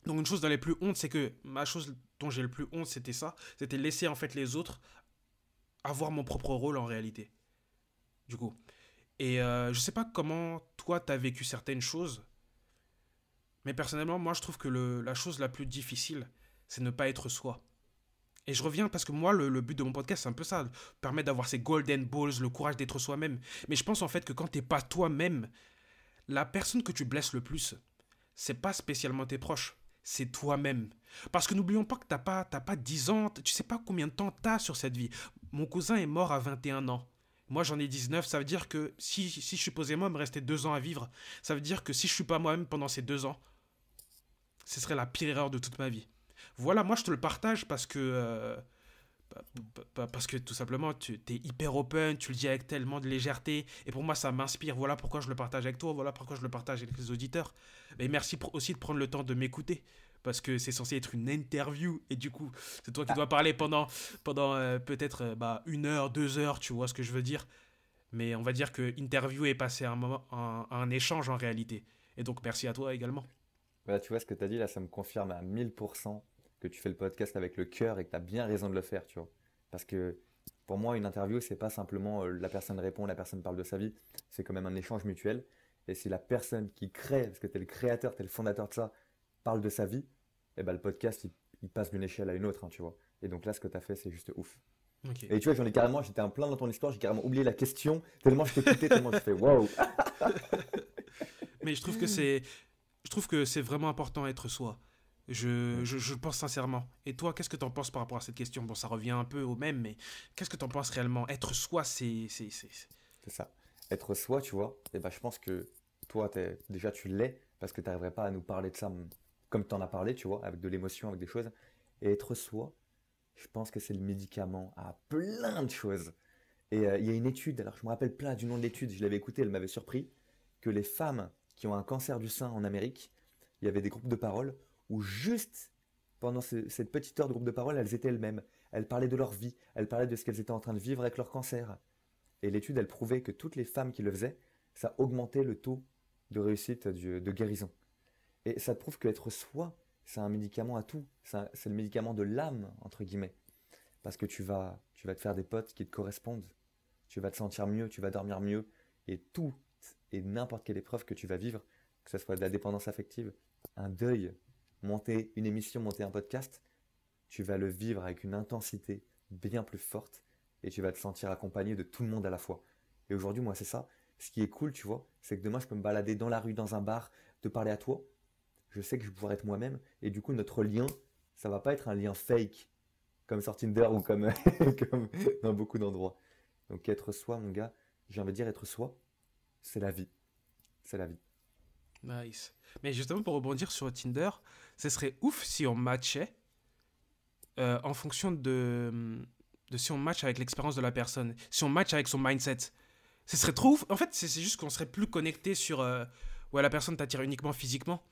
Donc une chose dans les plus hontes, c'est que ma chose dont j'ai le plus honte, c'était ça, c'était laisser en fait les autres avoir mon propre rôle en réalité. Du coup. Et euh, je sais pas comment toi t'as vécu certaines choses, mais personnellement, moi je trouve que la chose la plus difficile, c'est ne pas être soi. Et je reviens parce que moi, le, le but de mon podcast, c'est un peu ça, permettre d'avoir ces golden balls, le courage d'être soi-même. Mais je pense en fait que quand t'es pas toi-même, la personne que tu blesses le plus, c'est pas spécialement tes proches, c'est toi-même. Parce que n'oublions pas que t'as pas, pas 10 ans, tu sais pas combien de temps t'as sur cette vie. Mon cousin est mort à 21 ans. Moi, j'en ai 19. Ça veut dire que si, si moi, il me restait deux ans à vivre. Ça veut dire que si je suis pas moi-même pendant ces deux ans, ce serait la pire erreur de toute ma vie. Voilà, moi je te le partage parce que euh, parce que tout simplement, tu es hyper open, tu le dis avec tellement de légèreté. Et pour moi, ça m'inspire. Voilà pourquoi je le partage avec toi. Voilà pourquoi je le partage avec les auditeurs. Et merci aussi de prendre le temps de m'écouter. Parce que c'est censé être une interview. Et du coup, c'est toi qui dois parler pendant, pendant euh, peut-être euh, bah, une heure, deux heures. Tu vois ce que je veux dire. Mais on va dire que interview est passé à un, moment, un échange en réalité. Et donc, merci à toi également. Voilà, tu vois ce que tu as dit là, ça me confirme à 1000% que tu fais le podcast avec le cœur et que tu as bien raison de le faire, tu vois. Parce que pour moi, une interview, c'est pas simplement euh, la personne répond, la personne parle de sa vie, c'est quand même un échange mutuel. Et si la personne qui crée, parce que tu es le créateur, tu es le fondateur de ça, parle de sa vie, eh ben, le podcast, il, passe d'une échelle à une autre, hein, tu vois. Et donc là, ce que tu as fait, c'est juste ouf. Et tu vois, j'en ai carrément, j'étais un plein dans ton histoire, j'ai carrément oublié la question, tellement je t'écoutais, tellement je fais waouh. [laughs] Mais je trouve que c'est, je trouve que c'est vraiment important d'être soi. Je, je, je, pense sincèrement. Et toi, qu'est-ce que tu en penses par rapport à cette question? Bon, ça revient un peu au même, mais qu'est-ce que tu en penses réellement? Être soi, c'est. C'est ça. Être soi, tu vois, et eh ben, je pense que toi, es, déjà, tu l'es, parce que tu n'arriverais pas à nous parler de ça comme tu en as parlé, tu vois, avec de l'émotion, avec des choses. Et être soi, je pense que c'est le médicament à plein de choses. Et euh, il y a une étude, alors je me rappelle plein du nom de l'étude, je l'avais écoutée, elle m'avait surpris, que les femmes qui ont un cancer du sein en Amérique, il y avait des groupes de parole où juste pendant cette petite heure de groupe de parole, elles étaient elles-mêmes. Elles parlaient de leur vie, elles parlaient de ce qu'elles étaient en train de vivre avec leur cancer. Et l'étude, elle prouvait que toutes les femmes qui le faisaient, ça augmentait le taux de réussite de guérison. Et ça prouve qu'être soi, c'est un médicament à tout. C'est le médicament de l'âme, entre guillemets. Parce que tu vas, tu vas te faire des potes qui te correspondent. Tu vas te sentir mieux, tu vas dormir mieux. Et tout et n'importe quelle épreuve que tu vas vivre, que ce soit de la dépendance affective, un deuil, monter une émission, monter un podcast, tu vas le vivre avec une intensité bien plus forte et tu vas te sentir accompagné de tout le monde à la fois. Et aujourd'hui, moi, c'est ça. Ce qui est cool, tu vois, c'est que demain, je peux me balader dans la rue, dans un bar, te parler à toi. Je sais que je pourrais être moi-même et du coup, notre lien, ça va pas être un lien fake comme sur Tinder ou [laughs] comme, dans beaucoup d'endroits. Donc, être soi, mon gars, j'ai envie de dire être soi, c'est la vie. C'est la vie. Nice. Mais justement, pour rebondir sur Tinder, ce serait ouf si on matchait euh, en fonction de, de si on match avec l'expérience de la personne, si on match avec son mindset. Ce serait trop ouf. En fait, c'est juste qu'on serait plus connecté sur. Euh, ouais, la personne t'attire uniquement physiquement,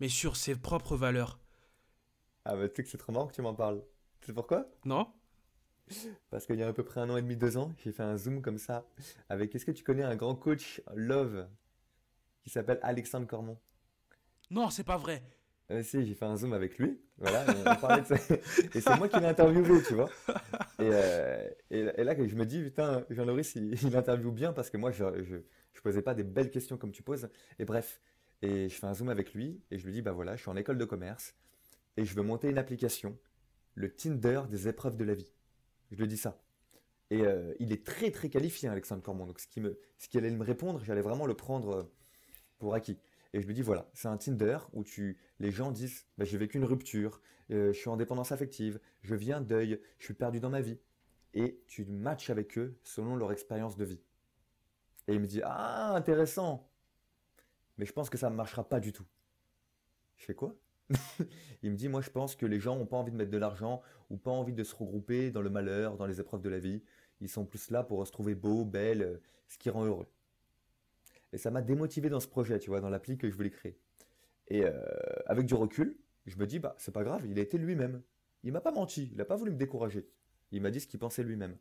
mais sur ses propres valeurs. Ah, bah tu sais que c'est trop marrant que tu m'en parles. Tu sais pourquoi? Non Parce qu'il y a à peu près un an et demi, deux ans, j'ai fait un zoom comme ça avec. Est-ce que tu connais un grand coach love qui s'appelle Alexandre Cormon? Non, c'est pas vrai. Euh, si, j'ai fait un zoom avec lui. Voilà, Et c'est moi qui l'ai interviewé, tu vois. Et, euh, et, là, je me dis, putain, Jean-Loris, il, il, interviewe bien parce que moi, je, je, je, posais pas des belles questions comme tu poses. Et bref, et je fais un zoom avec lui et je lui dis, bah voilà, je suis en école de commerce et je veux monter une application, le Tinder des épreuves de la vie. Je lui dis ça. Et euh, il est très très qualifié, Alexandre Cormon. Donc ce qui, me, ce qui allait me répondre, j'allais vraiment le prendre pour acquis. Et je lui dis voilà, c'est un Tinder où tu, les gens disent bah, j'ai vécu une rupture, euh, je suis en dépendance affective, je vis un deuil, je suis perdu dans ma vie. Et tu matches avec eux selon leur expérience de vie. Et il me dit ah intéressant, mais je pense que ça ne marchera pas du tout. Je fais quoi? [laughs] Il me dit moi je pense que les gens n'ont pas envie de mettre de l'argent ou pas envie de se regrouper dans le malheur, dans les épreuves de la vie. Ils sont plus là pour se trouver beau, belle, euh, ce qui rend heureux. Et ça m'a démotivé dans ce projet, tu vois, dans l'appli que je voulais créer. Et euh, avec du recul, je me dis, bah, c'est pas grave, il a été lui-même. Il m'a pas menti, il n'a pas voulu me décourager. Il m'a dit ce qu'il pensait lui-même.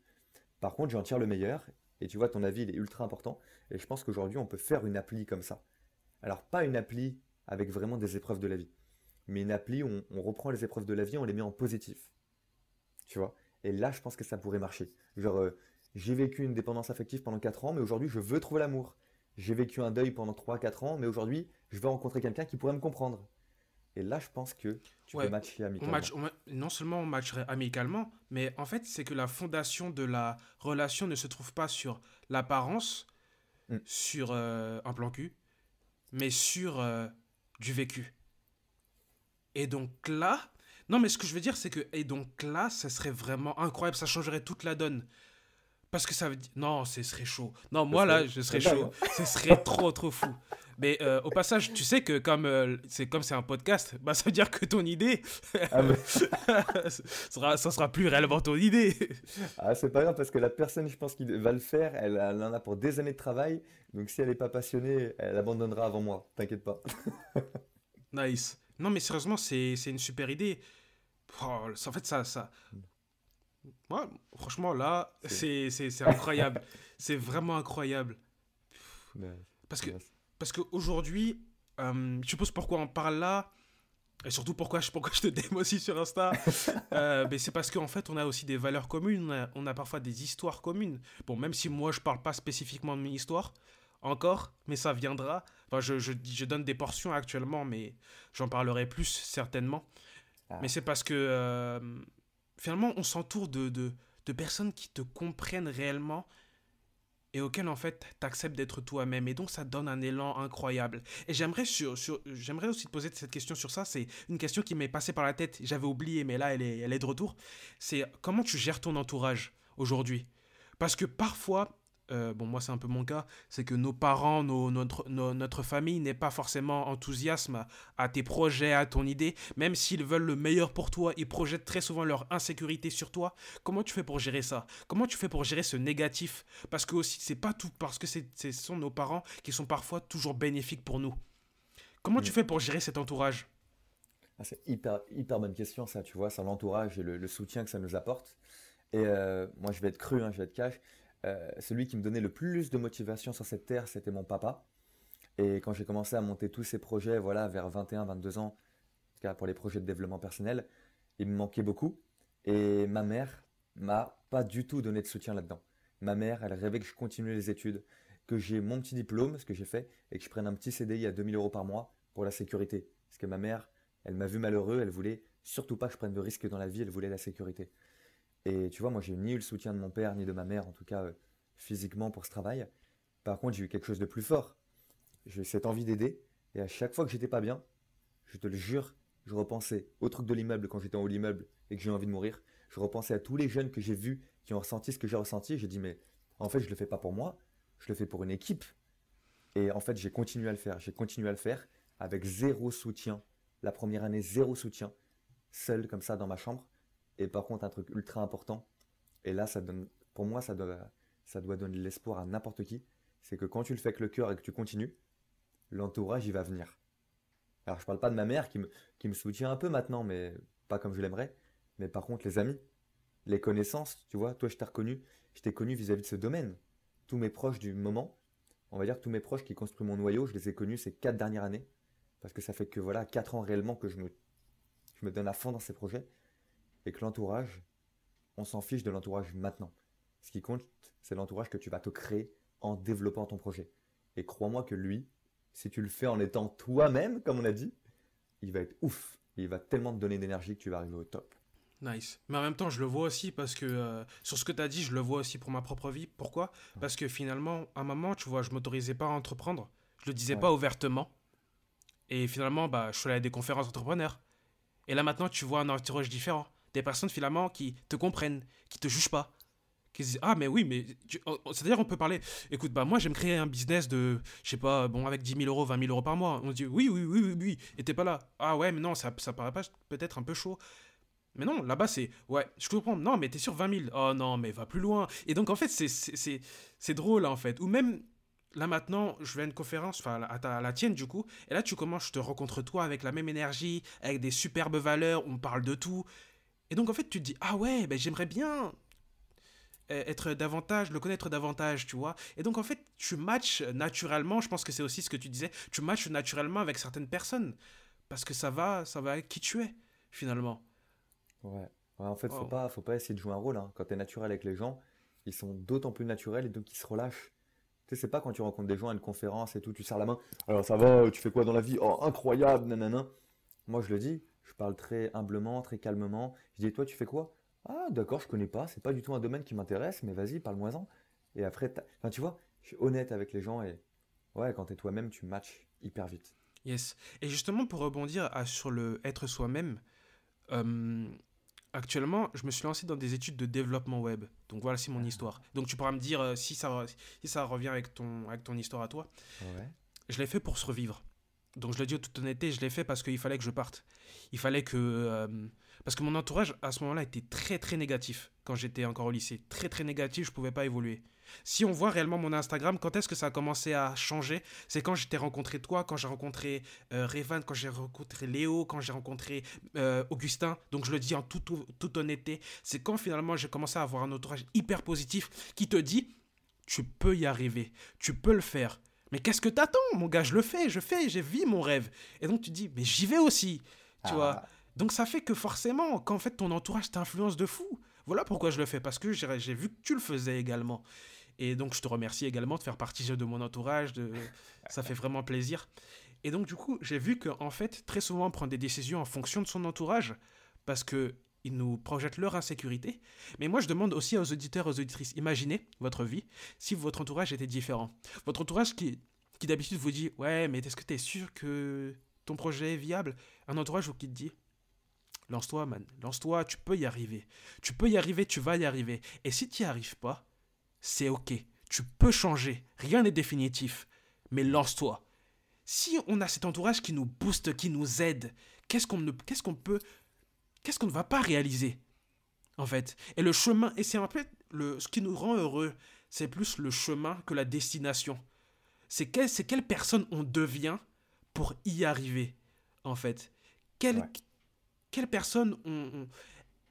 Par contre, j'en tire le meilleur, et tu vois, ton avis, il est ultra important, et je pense qu'aujourd'hui, on peut faire une appli comme ça. Alors, pas une appli avec vraiment des épreuves de la vie, mais une appli où on, reprend les épreuves de la vie, on les met en positif. Tu vois? Et là, je pense que ça pourrait marcher. Genre, euh, j'ai vécu une dépendance affective pendant 4 ans, mais aujourd'hui, je veux trouver l'amour j'ai vécu un deuil pendant 3-4 ans, mais aujourd'hui, je vais rencontrer quelqu'un qui pourrait me comprendre. Et là, je pense que tu peux matcher amicalement. non seulement on matcherait amicalement, mais en fait, c'est que la fondation de la relation ne se trouve pas sur l'apparence, mm. sur euh, un plan cul, mais sur euh, du vécu. Et donc là, non, mais ce que je veux dire, c'est que, et donc là, ça serait vraiment incroyable, ça changerait toute la donne. Parce que ça veut dire. Non, ce serait chaud. Non, moi là, je serais chaud. Ce serait trop, trop fou. Mais euh, au passage, tu sais que comme euh, c'est comme c'est un podcast, bah ça veut dire que ton idée, ah, ça, [laughs] sera, ça sera plus réellement ton idée. Ah c'est pas grave parce que la personne, je pense, qui va le faire, elle, en a pour des années de travail. Donc si elle n'est pas passionnée, elle abandonnera avant moi. T'inquiète pas. nice. Non mais sérieusement, c'est une super idée. Oh, en fait, ça, ça, Ouais, franchement, là, c'est incroyable. [laughs] c'est vraiment incroyable. Parce que parce qu'aujourd'hui, euh, je suppose pourquoi on parle là, et surtout pourquoi je, pourquoi je te démo aussi sur Insta, [laughs] euh, c'est parce qu'en fait, on a aussi des valeurs communes, on a, parfois des histoires communes. Bon, même si moi, je parle pas spécifiquement de mes histoires, encore, mais ça viendra. Enfin, je, je, je donne des portions actuellement, mais j'en parlerai plus certainement. Ah. Mais c'est parce que euh, finalement, on s'entoure de, de, personnes qui te comprennent réellement et auxquelles, en fait, tu acceptes d'être toi-même. Et donc, ça donne un élan incroyable. Et j'aimerais, sur, sur, j'aimerais aussi te poser cette question sur ça. C'est une question qui m'est passée par la tête. J'avais oublié, mais là, elle est, elle est de retour. C'est comment tu gères ton entourage aujourd'hui? Parce que parfois, euh, bon moi c'est un peu mon cas, c'est que nos parents, notre, notre famille n'est pas forcément enthousiasme à, tes projets, à ton idée, même s'ils veulent le meilleur pour toi, ils projettent très souvent leur insécurité sur toi. Comment tu fais pour gérer ça? Comment tu fais pour gérer ce négatif? Parce que aussi c'est pas tout, parce que ce sont nos parents qui sont parfois toujours bénéfiques pour nous. Comment tu fais pour gérer cet entourage? Ah, C'est hyper, hyper bonne question ça, tu vois, c'est l'entourage et le, soutien que ça nous apporte. Et euh, moi je vais être cru, hein, je vais être cash euh, celui qui me donnait le plus de motivation sur cette terre, c'était mon papa. Et quand j'ai commencé à monter tous ces projets, voilà, vers 21, 22 ans, en tout cas pour les projets de développement personnel, il me manquait beaucoup. Et ma mère m'a pas du tout donné de soutien là-dedans. Ma mère, elle rêvait que je continue les études, que j'ai mon petit diplôme, ce que j'ai fait, et que je prenne un petit CDI à 2000 euros par mois pour la sécurité. Parce que ma mère, elle m'a vu malheureux, elle voulait surtout pas que je prenne de risques dans la vie, elle voulait la sécurité. Et tu vois, moi, j'ai ni eu le soutien de mon père ni de ma mère, en tout cas euh, physiquement pour ce travail. Par contre, j'ai eu quelque chose de plus fort. J'ai cette envie d'aider. Et à chaque fois que j'étais pas bien, je te le jure, je repensais au truc de l'immeuble quand j'étais en haut de l'immeuble et que j'ai envie de mourir. Je repensais à tous les jeunes que j'ai vus qui ont ressenti ce que j'ai ressenti. J'ai dit, mais en fait, je le fais pas pour moi, je le fais pour une équipe. Et en fait, j'ai continué à le faire. J'ai continué à le faire avec zéro soutien. La première année, zéro soutien. Seul comme ça dans ma chambre. Et par contre, un truc ultra important, et là, ça donne, pour moi, ça doit, ça doit donner de l'espoir à n'importe qui, c'est que quand tu le fais avec le cœur et que tu continues, l'entourage, il va venir. Alors, je parle pas de ma mère qui me, qui me soutient un peu maintenant, mais pas comme je l'aimerais. Mais par contre, les amis, les connaissances, tu vois, toi, je t'ai reconnu, je t'ai connu vis-à-vis de ce domaine. Tous mes proches du moment, on va dire tous mes proches qui construisent mon noyau, je les ai connus ces quatre dernières années. Parce que ça fait que, voilà, quatre ans réellement que je me, je me donne à fond dans ces projets et que l'entourage, on s'en fiche de l'entourage maintenant. Ce qui compte, c'est l'entourage que tu vas te créer en développant ton projet. Et crois-moi que lui, si tu le fais en étant toi-même, comme on a dit, il va être ouf. Il va tellement te donner d'énergie que tu vas arriver au top. Nice. Mais en même temps, je le vois aussi parce que euh, sur ce que tu as dit, je le vois aussi pour ma propre vie. Pourquoi? Parce que finalement, à un moment, tu vois, je m'autorisais pas à entreprendre. Je le disais pas ouvertement. Et finalement, bah, je suis allé à des conférences d'entrepreneurs. Et là maintenant, tu vois un entourage différent des personnes finalement qui te comprennent, qui te jugent pas, qui se disent ah mais oui mais oh, oh, c'est à dire on peut parler écoute bah moi j'aime créer un business de je sais pas bon avec 10 000 euros 20 000 euros par mois on dit oui oui oui oui oui et t'es pas là ah ouais mais non ça ça paraît pas peut-être un peu chaud mais non, là-bas, c'est. Ouais, je comprends. Non, mais t'es sur 20 000. Oh non, mais va plus loin. Et donc, en fait, c'est drôle, en fait. Ou même, là maintenant, je vais à une conférence, enfin à, la tienne du coup, et là tu commences, je te rencontre toi avec la même énergie, avec des superbes valeurs, on parle de tout, et donc en fait, tu te dis, ah ouais, ben, j'aimerais bien euh, être davantage, le connaître davantage, tu vois. Et donc en fait, tu matches naturellement, je pense que c'est aussi ce que tu disais, tu matches naturellement avec certaines personnes. Parce que ça va, ça va avec qui tu es, finalement. Ouais. en fait, faut pas, faut pas essayer de jouer un rôle. Hein. Quand tu es naturel avec les gens, ils sont d'autant plus naturels et donc ils se relâchent. Tu sais, c'est pas quand tu rencontres des gens à une conférence et tout, tu serres la main. Alors ça va, tu fais quoi dans la vie? Oh, incroyable, nanana. Moi, je le dis, je parle très humblement, très calmement. Je dis, toi, tu fais quoi? Ah, d'accord, je connais pas. C'est pas du tout un domaine qui m'intéresse, mais vas-y, parle-moi-en. Et après, enfin, tu vois, je suis honnête avec les gens et ouais, quand tu es toi-même, tu matches hyper vite. Yes. Et justement, pour rebondir sur le être soi-même, euh, actuellement, je me suis lancé dans des études de développement web. Donc voilà, c'est mon histoire. Donc tu pourras me dire euh, si, ça, si ça revient avec ton, avec ton histoire à toi. Je l'ai fait pour survivre. Donc je le dis en toute honnêteté, je l'ai fait parce qu'il fallait que je parte. Il fallait que... Euh, parce que mon entourage, à ce moment-là, était très très négatif quand j'étais encore au lycée. Très très négatif, je ne pouvais pas évoluer. Si on voit réellement mon Instagram, quand est-ce que ça a commencé à changer? C'est quand j'étais rencontré toi, quand j'ai rencontré euh, quand j'ai rencontré Léo, quand j'ai rencontré euh, Augustin. Donc je le dis en toute honnêteté, c'est quand finalement j'ai commencé à avoir un entourage hyper positif qui te dit, tu peux y arriver, tu peux le faire. Mais qu'est-ce que t'attends, mon gars? Je le fais, je fais, j'ai vu mon rêve. Et donc tu dis, mais j'y vais aussi, tu ah. vois. Donc ça fait que forcément, quand en fait ton entourage t'influence de fou. Voilà pourquoi je le fais, parce que j'ai vu que tu le faisais également. Et donc je te remercie également de faire partie de mon entourage, de... ça fait vraiment plaisir. Et donc du coup, j'ai vu qu'en fait, très souvent, on prend des décisions en fonction de son entourage, parce que ils nous projettent leur insécurité. Mais moi, je demande aussi aux auditeurs, aux auditrices, imaginez votre vie si votre entourage était différent. Votre entourage qui, qui d'habitude vous dit, ouais, mais est-ce que tu es sûr que ton projet est viable? Un entourage qui te dit, Lance-toi, man. Lance-toi, tu peux y arriver. Tu peux y arriver, tu vas y arriver. Et si tu n'y arrives pas, c'est ok. Tu peux changer. Rien n'est définitif. Mais lance-toi. Si on a cet entourage qui nous booste, qui nous aide, qu'est-ce qu'on ne, qu'est-ce qu'on peut, qu'est-ce qu'on ne va pas réaliser, en fait? Et le chemin, et c'est en fait le, ce qui nous rend heureux, c'est plus le chemin que la destination. C'est quelle, c'est quelle personne on devient pour y arriver, en fait? Quelle, quelle personne on,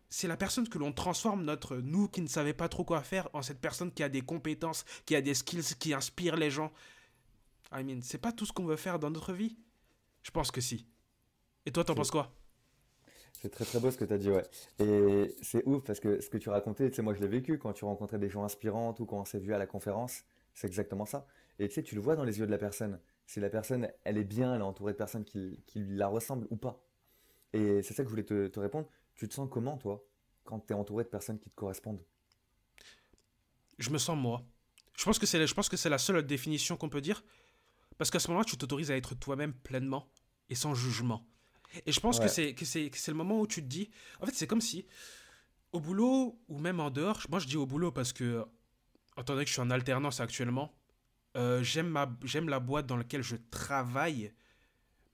c'est la personne que l'on transforme notre nous qui ne savait pas trop quoi faire en cette personne qui a des compétences, qui a des skills, qui inspire les gens. I mean, c'est pas tout ce qu'on veut faire dans notre vie? Je pense que si. Et toi, t'en penses quoi? C'est très très beau ce que tu as dit, ouais. Et c'est ouf parce que ce que tu racontais, tu sais, moi je l'ai vécu quand tu rencontrais des gens inspirants ou quand on s'est vu à la conférence, c'est exactement ça. Et tu sais, tu le vois dans les yeux de la personne. Si la personne, elle est bien, elle est entourée de personnes qui, qui la ressemblent ou pas. Et c'est ça que je voulais te, répondre. Tu te sens comment, toi, quand tu es entouré de personnes qui te correspondent? Je me sens moi. Je pense que c'est, je pense que c'est la seule définition qu'on peut dire. Parce qu'à ce moment-là, tu t'autorises à être toi-même pleinement et sans jugement. Et je pense que, c'est, que, c'est, que c'est le moment où tu te dis. En fait, c'est comme si, au boulot ou même en dehors, moi je dis au boulot parce que, étant donné que je suis en alternance actuellement, euh, j'aime, ma, j'aime la boîte dans laquelle je travaille,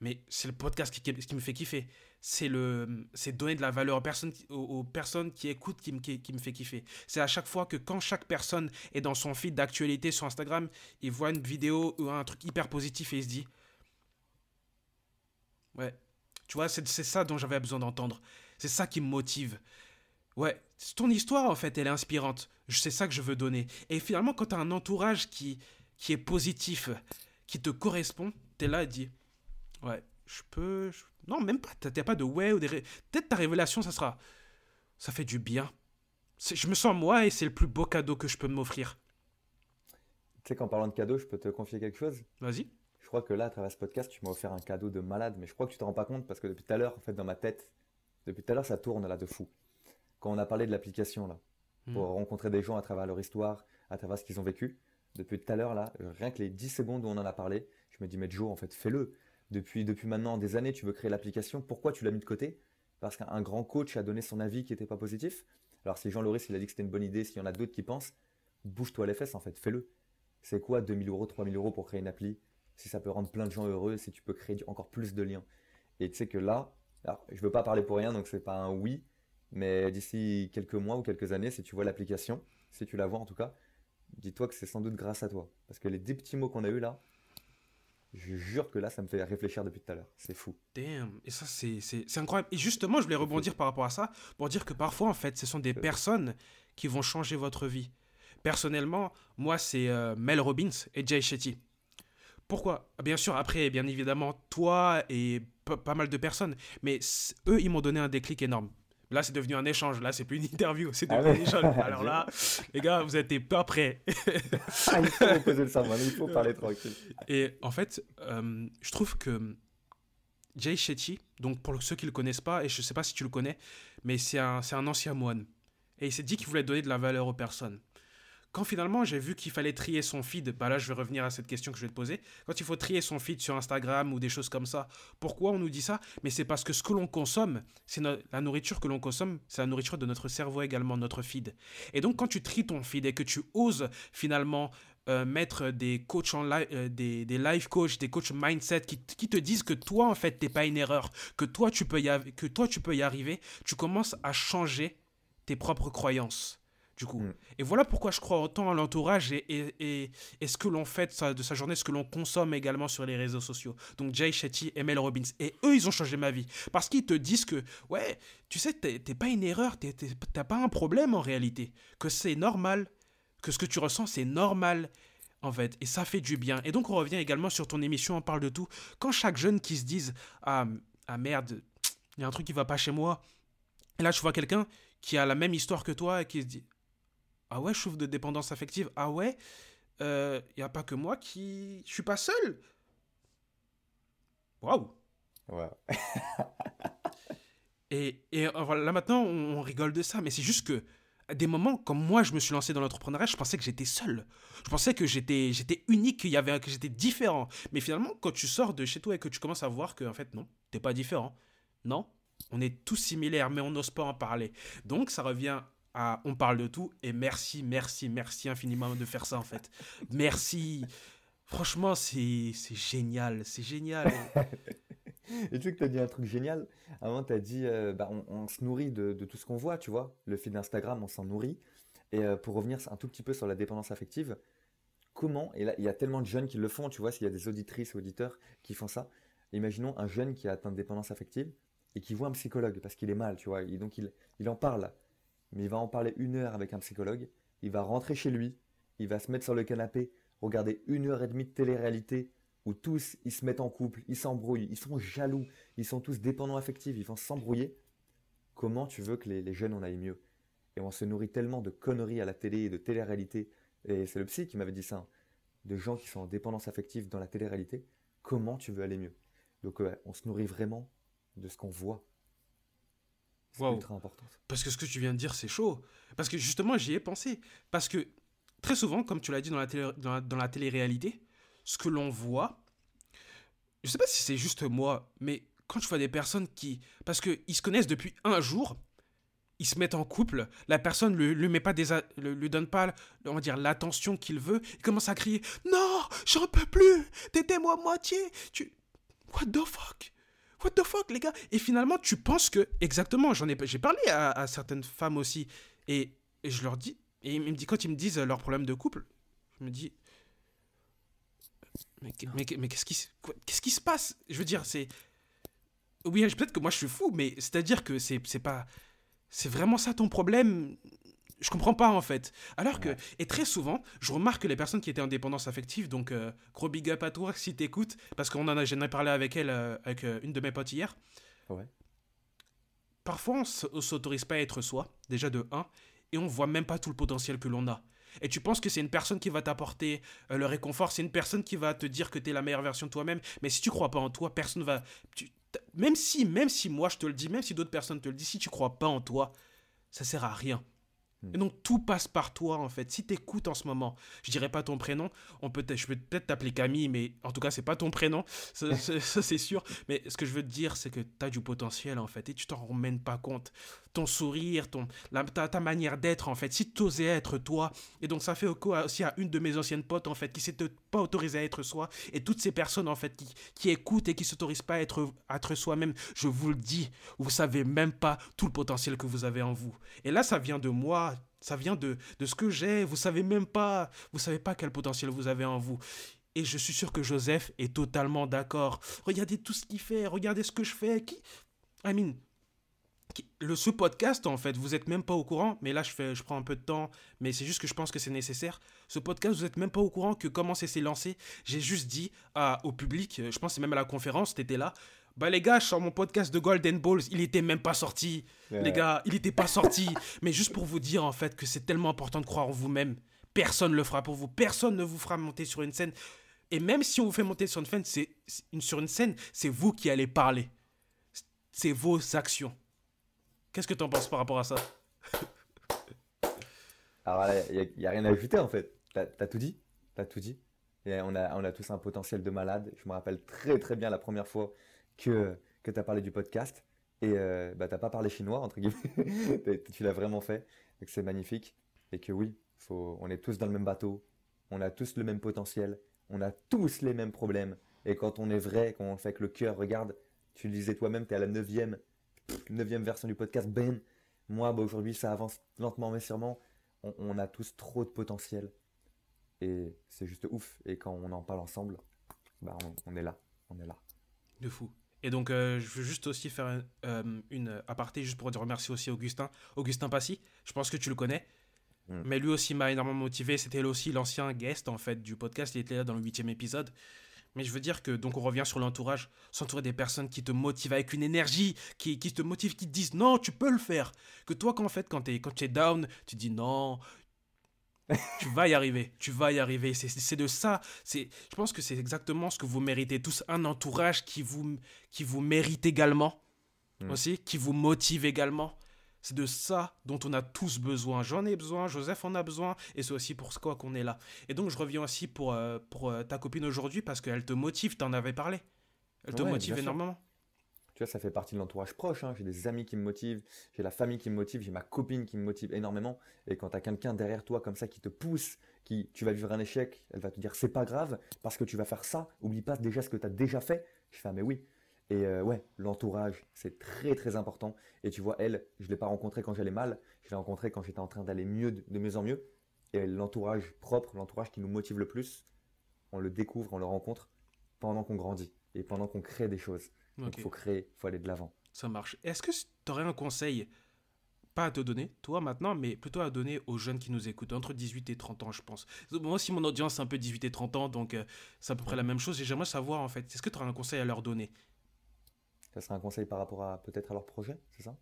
mais c'est le podcast qui, qui me fait kiffer c'est le c'est donner de la valeur aux personnes, aux, personnes qui écoutent qui me, qui, me fait kiffer. C'est à chaque fois que quand chaque personne est dans son feed d'actualité sur Instagram, il voit une vidéo ou un truc hyper positif et il se dit Ouais, tu vois, c'est ça dont j'avais besoin d'entendre. C'est ça qui me motive. Ouais, ton histoire en fait, elle est inspirante. C'est ça que je veux donner. Et finalement, quand tu as un entourage qui, qui est positif, qui te correspond, tu es là et dis Ouais, je peux, non, même pas. T'as pas de ouais ou des. Peut-être ta révélation, ça sera. Ça fait du bien. Je me sens moi et c'est le plus beau cadeau que je peux m'offrir. Tu sais qu'en parlant de cadeau, je peux te confier quelque chose? Vas-y. Je crois que là, à travers ce podcast, tu m'as offert un cadeau de malade, mais je crois que tu te rends pas compte parce que depuis tout à l'heure, en fait, dans ma tête, depuis tout à l'heure, ça tourne là de fou. Quand on a parlé de l'application là, hmm. pour rencontrer des gens à travers leur histoire, à travers ce qu'ils ont vécu, depuis tout à l'heure là, rien que les 10 secondes où on en a parlé, je me dis, mais Joe, en fait, fais-le depuis, depuis maintenant des années, tu veux créer l'application. Pourquoi tu l'as mis de côté? Parce qu'un grand coach a donné son avis qui n'était pas positif. Alors si Jean Loris il a dit que c'était une bonne idée, s'il y en a d'autres qui pensent, bouge-toi les fesses en fait, fais-le. C'est quoi 2000 euros, 3000 euros pour créer une appli? Si ça peut rendre plein de gens heureux, si tu peux créer encore plus de liens. Et tu sais que là, alors, je veux pas parler pour rien, donc c'est pas un oui, mais d'ici quelques mois ou quelques années, si tu vois l'application, si tu la vois en tout cas, dis-toi que c'est sans doute grâce à toi. Parce que les 10 petits mots qu'on a eu là, je jure que là, ça me fait réfléchir depuis tout à l'heure. C'est fou. Damn. Et ça, c'est incroyable. Et justement, je voulais rebondir par rapport à ça pour dire que parfois, en fait, ce sont des personnes qui vont changer votre vie. Personnellement, moi, c'est euh, Mel Robbins et Jay Shetty. Pourquoi? Bien sûr, après, bien évidemment, toi et pas mal de personnes. Mais eux, ils m'ont donné un déclic énorme. Là, c'est devenu un échange. Là, c'est plus une interview. C'est devenu ah un échange. [laughs] Alors là, les gars, vous n'êtes pas prêts. ah, il faut poser le savoir. Il faut parler tranquille. Et en fait, euh, je trouve que Jay Shetty, donc pour ceux qui ne le connaissent pas, et je ne sais pas si tu le connais, mais c'est un, un ancien moine. Et il s'est dit qu'il voulait donner de la valeur aux personnes. Quand finalement j'ai vu qu'il fallait trier son feed, bah là je vais revenir à cette question que je vais te poser. Quand il faut trier son feed sur Instagram ou des choses comme ça, pourquoi on nous dit ça? Mais c'est parce que ce que l'on consomme, c'est la nourriture que l'on consomme, c'est la nourriture de notre cerveau également, notre feed. Et donc quand tu tries ton feed et que tu oses finalement euh, mettre des coachs en live, euh, des, live coachs, des coachs mindset qui, qui, te disent que toi en fait t'es pas une erreur, que toi tu peux y que toi tu peux y arriver, tu commences à changer tes propres croyances. Du coup. Mm. Et voilà pourquoi je crois autant à l'entourage et, et, et, ce que l'on fait de sa, journée, ce que l'on consomme également sur les réseaux sociaux. Donc Jay Shetty et Mel Robbins. Et eux, ils ont changé ma vie. Parce qu'ils te disent que, ouais, tu sais, t'es pas une erreur, t'as pas un problème en réalité. Que c'est normal que ce que tu ressens, c'est normal, en fait, et ça fait du bien. Et donc, on revient également sur ton émission, on parle de tout. Quand chaque jeune qui se dise Ah, ah merde, il y a un truc qui va pas chez moi. Et là, tu vois quelqu'un qui a la même histoire que toi et qui se dit Ah ouais, je souffre de dépendance affective. Ah ouais, il euh, n'y a pas que moi qui. Je suis pas seul. Waouh! Ouais. [laughs] et, et voilà, là maintenant, on rigole de ça, mais c'est juste que des moments, comme moi, je me suis lancé dans l'entrepreneuriat, je pensais que j'étais seul. Je pensais que j'étais, j'étais unique, qu'il y avait, que j'étais différent. Mais finalement, quand tu sors de chez toi et que tu commences à voir que, en fait, non, t'es pas différent. Non, on est tous similaires, mais on n'ose pas en parler. Donc, ça revient on parle de tout. Et merci, merci, merci infiniment de faire ça, en fait. Merci. Franchement, c'est, génial, c'est génial. [laughs] Et tu sais que tu as dit un truc génial? Avant, tu as dit, euh, bah, on, se nourrit de, tout ce qu'on voit, tu vois. Le fil d'Instagram, on s'en nourrit. Et euh, pour revenir un tout petit peu sur la dépendance affective, comment, et là, il y a tellement de jeunes qui le font, tu vois, s'il y a des auditrices auditeurs qui font ça. Imaginons un jeune qui a atteint de dépendance affective et qui voit un psychologue parce qu'il est mal, tu vois. Et donc, il, il en parle. Mais il va en parler une heure avec un psychologue. Il va rentrer chez lui. Il va se mettre sur le canapé, regarder une heure et demie de télé-réalité où tous ils se mettent en couple, ils s'embrouillent, ils sont jaloux, ils sont tous dépendants affectifs, ils vont s'embrouiller. Comment tu veux que les, jeunes en aillent mieux? Et on se nourrit tellement de conneries à la télé et de télé-réalité. Et c'est le psy qui m'avait dit ça. Hein, de gens qui sont en dépendance affective dans la télé-réalité. Comment tu veux aller mieux? Donc on se nourrit vraiment de ce qu'on voit. Ultra important. Parce que ce que tu viens de dire, c'est chaud. Parce que justement, j'y ai pensé. Parce que très souvent, comme tu l'as dit dans la, télé, dans la télé-réalité, ce que l'on voit, je sais pas si c'est juste moi, mais quand je vois des personnes qui, parce qu'ils se connaissent depuis un jour, ils se mettent en couple, la personne ne lui, met pas des, lui donne pas, on va dire, l'attention qu'il veut, il commence à crier Non, j'en peux plus, t'étais moi moitié, tu. What the fuck? What the fuck, les gars? Et finalement, tu penses que, exactement, j'en ai, j'ai parlé à, certaines femmes aussi, et, et, je leur dis, et ils me disent, quand ils me disent leurs problèmes de couple, je me dis, mais, mais, qu'est-ce qui, qu'est-ce qui se passe? Je veux dire, c'est. Oui, peut-être que moi je suis fou, mais c'est-à-dire que c'est, c'est pas. C'est vraiment ça ton problème? Je comprends pas en fait. Alors que, et très souvent, je remarque que les personnes qui étaient en dépendance affective, donc euh, gros big up à toi si t'écoutes, parce qu'on en a, j'en ai parlé avec elle, euh, avec euh, une de mes potes hier. Ouais. Parfois, on s'autorise pas à être soi, déjà de 1, et on voit même pas tout le potentiel que l'on a et tu penses que c'est une personne qui va t'apporter euh, le réconfort, c'est une personne qui va te dire que tu es la meilleure version de toi-même, mais si tu crois pas en toi, personne va même si même si moi je te le dis, même si d'autres personnes te le disent, si tu crois pas en toi, ça sert à rien. Hmm. Et donc tout passe par toi en fait. Si tu écoutes en ce moment, je dirais pas ton prénom, on peut je peux peut-être t'appeler Camille, mais en tout cas c'est pas ton prénom, [laughs] ça, c'est sûr. Mais ce que je veux te dire, c'est que tu as du potentiel en fait et tu t'en même pas compte ton sourire, ton, la, ta, manière d'être, en fait, si tu osais être toi. Et donc, ça fait aussi à une de mes anciennes potes, en fait, qui s'est pas autorisée à être soi. Et toutes ces personnes, en fait, qui, qui écoutent et qui s'autorisent pas à être, être soi-même, je vous le dis, vous savez même pas tout le potentiel que vous avez en vous. Et là, ça vient de moi, ça vient de, de ce que j'ai. Vous savez même pas, vous savez pas quel potentiel vous avez en vous. Et je suis sûr que Joseph est totalement d'accord. Regardez tout ce qu'il fait, regardez ce que je fais. Qui... I mean, le, ce podcast, en fait, vous n'êtes même pas au courant, mais là, je, fais, je prends un peu de temps, mais c'est juste que je pense que c'est nécessaire. Ce podcast, vous n'êtes même pas au courant que comment c'est s'est lancé. J'ai juste dit à, au public, je pense c'est même à la conférence, tu étais là, bah les gars, sur mon podcast de Golden Balls, il était même pas sorti. Les gars, il était pas sorti. mais juste pour vous dire, en fait, que c'est tellement important de croire en vous-même. Personne ne le fera pour vous. Personne ne vous fera monter sur une scène. Et même si on vous fait monter sur une scène, c'est sur une scène, c'est vous qui allez parler. C'est vos actions. Qu'est-ce que tu en penses par rapport à ça? Alors il n'y a, rien à ajouter en fait. T'as as tout dit. T'as tout dit. Et on a, tous un potentiel de malade. Je me rappelle très très bien la première fois que, que tu as parlé du podcast. Et euh, bah, tu n'as pas parlé chinois, entre guillemets. [laughs] tu l'as vraiment fait. C'est magnifique. Et que oui, on est tous dans le même bateau. On a tous le même potentiel. On a tous les mêmes problèmes. Et quand on est vrai, quand on fait avec le cœur, regarde, tu le disais toi-même, tu es à la neuvième, neuvième version du podcast. Ben, moi, bah, aujourd'hui, ça avance lentement mais sûrement. On, a tous trop de potentiel. Et c'est juste ouf. Et quand on en parle ensemble, bah, on, est là. On est là. De fou. Et donc, euh, je veux juste aussi faire euh, une aparté, juste pour dire remercier aussi Augustin. Augustin Passy, je pense que tu le connais. Mm. Mais lui aussi m'a énormément motivé. C'était aussi l'ancien guest, en fait, du podcast. Il était là dans le huitième épisode. Mais je veux dire que, donc on revient sur l'entourage, s'entourer des personnes qui te motivent avec une énergie, qui, qui te motivent, qui te disent non, tu peux le faire. Que toi, quand, en fait, quand, tu es down, tu dis non, tu vas y arriver, tu vas y arriver. C'est de ça. Je pense que c'est exactement ce que vous méritez tous. Un entourage qui vous, qui vous mérite également, mm. aussi, qui vous motive également. C'est de ça dont on a tous besoin. J'en ai besoin, Joseph en a besoin, et c'est aussi pour quoi qu'on est là. Et donc je reviens aussi pour, euh, pour euh, ta copine aujourd'hui parce qu'elle te motive, t'en avais parlé. Elle te motive énormément. Tu vois, ça fait partie de l'entourage proche. Hein. J'ai des amis qui me motivent, j'ai la famille qui me motive, j'ai ma copine qui me motive énormément. Et quand tu as quelqu'un derrière toi comme ça qui te pousse, qui tu vas vivre un échec, elle va te dire c'est pas grave parce que tu vas faire ça. Oublie pas déjà ce que tu as déjà fait. Je fais ah, mais oui. Et euh, ouais, l'entourage, c'est très très important. Et tu vois, elle, je ne l'ai pas rencontrée quand j'allais mal, je l'ai rencontrée quand j'étais en train d'aller mieux, de mieux en mieux. Et l'entourage propre, l'entourage qui nous motive le plus, on le découvre, on le rencontre pendant qu'on grandit et pendant qu'on crée des choses. Donc il faut créer, il faut aller de l'avant. Ça marche. Est-ce que tu aurais un conseil, pas à te donner, toi maintenant, mais plutôt à donner aux jeunes qui nous écoutent, entre 18 et 30 ans, je pense? Moi aussi, mon audience, c'est un peu 18 et 30 ans, donc euh, c'est à peu près la même chose. Et j'aimerais savoir, en fait, est-ce que tu aurais un conseil à leur donner? Ça serait un conseil par rapport à peut-être à leur projet, c'est ça?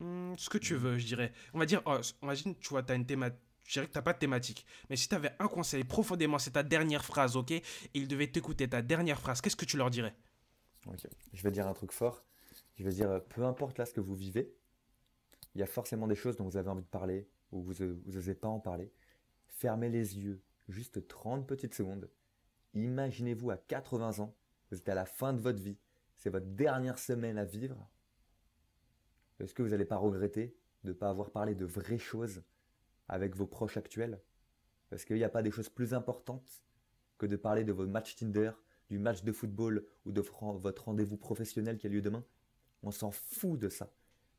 Hmm, Ce que tu veux, je dirais. On va dire, oh, imagine, tu vois, tu as une thématique. Je dirais que tu n'as pas de thématique. Mais si tu avais un conseil profondément, c'est ta dernière phrase, ok? Et ils devaient t'écouter ta dernière phrase, qu'est-ce que tu leur dirais? Ok. Je vais dire un truc fort. Je vais dire, euh, peu importe là ce que vous vivez, il y a forcément des choses dont vous avez envie de parler ou vous n'osez pas en parler. Fermez les yeux juste 30 petites secondes. Imaginez-vous à 80 ans, vous êtes à la fin de votre vie c'est votre dernière semaine à vivre, est-ce que vous n'allez pas regretter de ne pas avoir parlé de vraies choses avec vos proches actuels? Parce qu'il n'y a pas des choses plus importantes que de parler de vos matchs Tinder, du match de football ou de votre rendez-vous professionnel qui a lieu demain? On s'en fout de ça.